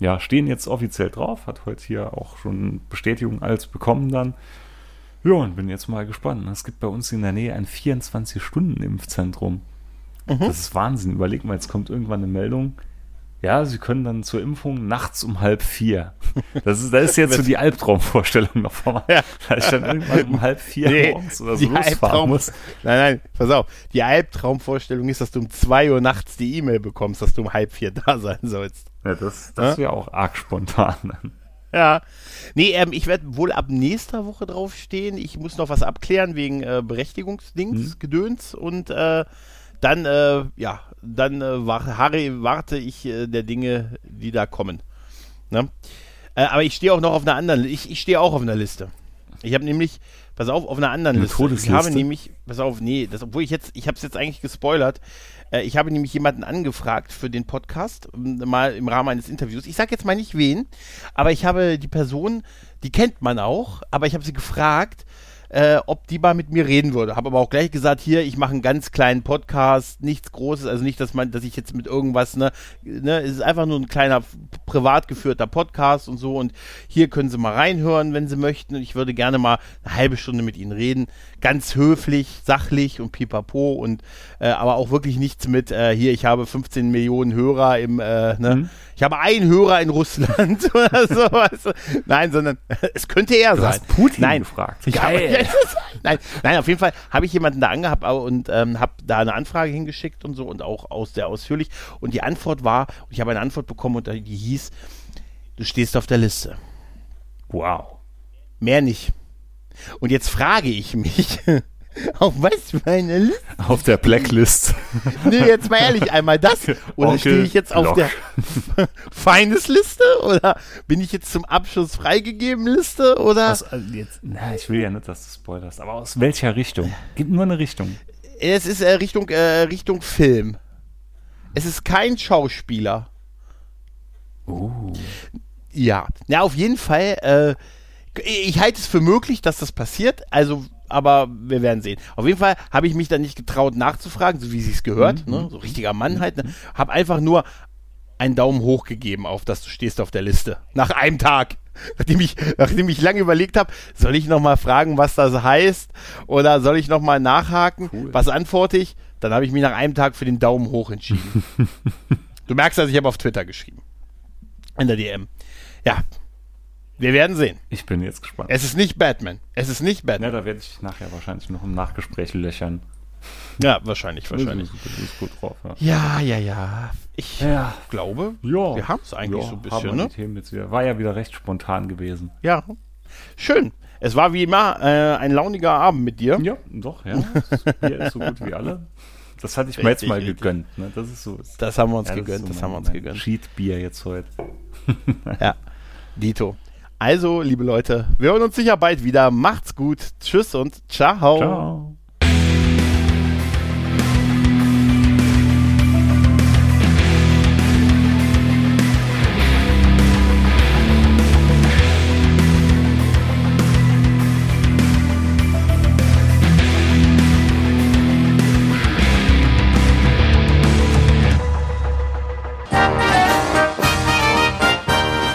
Ja, stehen jetzt offiziell drauf, hat heute hier auch schon Bestätigung als bekommen dann. Ja, und bin jetzt mal gespannt. Es gibt bei uns in der Nähe ein 24-Stunden-Impfzentrum. Mhm. Das ist Wahnsinn. Überleg mal, jetzt kommt irgendwann eine Meldung. Ja, Sie können dann zur Impfung nachts um halb vier. Das ist, das ist jetzt so die Albtraumvorstellung noch vor Ja. Da ich dann irgendwann um halb vier Nee, morgens oder so losfahren muss. Nein, nein, pass auf. Die Albtraumvorstellung ist, dass du um 2 Uhr nachts die E-Mail bekommst, dass du um halb vier da sein sollst. Ja, das das wäre auch arg spontan. Ja. Nee, ähm, ich werde wohl ab nächster Woche draufstehen. Ich muss noch was abklären wegen äh, Berechtigungsdings, Gedöns und äh, dann, äh, ja, dann äh, war, harre, warte ich äh, der Dinge, die da kommen. Ne? Äh, aber ich stehe auch noch auf einer anderen, ich, ich stehe auch auf einer Liste. Ich habe nämlich, pass auf, auf einer anderen Eine Liste. Ich habe nämlich, pass auf, nee, das, obwohl ich jetzt, ich habe es jetzt eigentlich gespoilert. Äh, ich habe nämlich jemanden angefragt für den Podcast, mal im Rahmen eines Interviews. Ich sage jetzt mal nicht wen, aber ich habe die Person, die kennt man auch, aber ich habe sie gefragt, äh, ob die mal mit mir reden würde. Habe aber auch gleich gesagt, hier, ich mache einen ganz kleinen Podcast, nichts Großes, also nicht, dass man, dass ich jetzt mit irgendwas, ne, ne, es ist einfach nur ein kleiner privat geführter Podcast und so und hier können Sie mal reinhören, wenn Sie möchten. Und ich würde gerne mal eine halbe Stunde mit Ihnen reden, ganz höflich, sachlich und pipapo und äh, aber auch wirklich nichts mit äh, hier, ich habe 15 Millionen Hörer im, äh, ne, Mhm. ich habe einen Hörer in Russland oder so, weißt du? Nein, sondern es könnte er Du sein. hast Putin Nein. gefragt. Geil. nein, nein, auf jeden Fall habe ich jemanden da angehabt und ähm, habe da eine Anfrage hingeschickt und so und auch aus sehr ausführlich. Und die Antwort war, ich habe eine Antwort bekommen und die hieß, du stehst auf der Liste. Wow. Mehr nicht. Und jetzt frage ich mich, auf was für eine Liste? Auf der Blacklist. Nee, jetzt mal ehrlich, einmal das. Oder Onkel stehe ich jetzt auf Lock. der Feines-Liste? Oder bin ich jetzt zum Abschluss freigegeben Liste? Oder? Aus, also jetzt, na, ich will ja nicht, dass du spoilerst, aber aus welcher Richtung? Gib nur eine Richtung. Es ist äh, Richtung, äh, Richtung Film. Es ist kein Schauspieler. Uh. Ja, ja, auf jeden Fall. Äh, ich halte es für möglich, dass das passiert. Also, aber wir werden sehen. Auf jeden Fall habe ich mich dann nicht getraut nachzufragen, so wie sie es gehört. Ne? So richtiger Mann halt. Ne? Habe einfach nur einen Daumen hoch gegeben auf, dass du stehst auf der Liste. Nach einem Tag. Nachdem ich, nachdem ich lange überlegt habe, soll ich noch mal fragen, was das heißt? Oder soll ich noch mal nachhaken? Cool. Was antworte ich? Dann habe ich mich nach einem Tag für den Daumen hoch entschieden. du merkst also, ich habe auf Twitter geschrieben. In der DM. Ja. Wir werden sehen. Ich bin jetzt gespannt. Es ist nicht Batman. Es ist nicht Ja, Batman. da werde ich nachher wahrscheinlich noch im Nachgespräch löchern. Ja, wahrscheinlich, wahrscheinlich. Drauf, ja. Ja, ja, ja. Ich Ja. glaube, Ja. wir haben es eigentlich ja, so ein haben bisschen, wir ne? die Themen jetzt wieder. War ja wieder recht spontan gewesen. Ja. Schön. Es war wie immer äh, ein launiger Abend mit dir. Ja, doch, ja. Das Bier ist so gut wie alle. Das hatte ich mir jetzt Richtig, mal richtig. gegönnt. Ne? Das ist so. Das haben wir uns ja, gegönnt. Das so haben wir mein- uns mein gegönnt. Cheat-Bier jetzt heute. Ja. Dito. Also, liebe Leute, wir hören uns sicher bald wieder. Macht's gut. Tschüss und ciao. Ciao.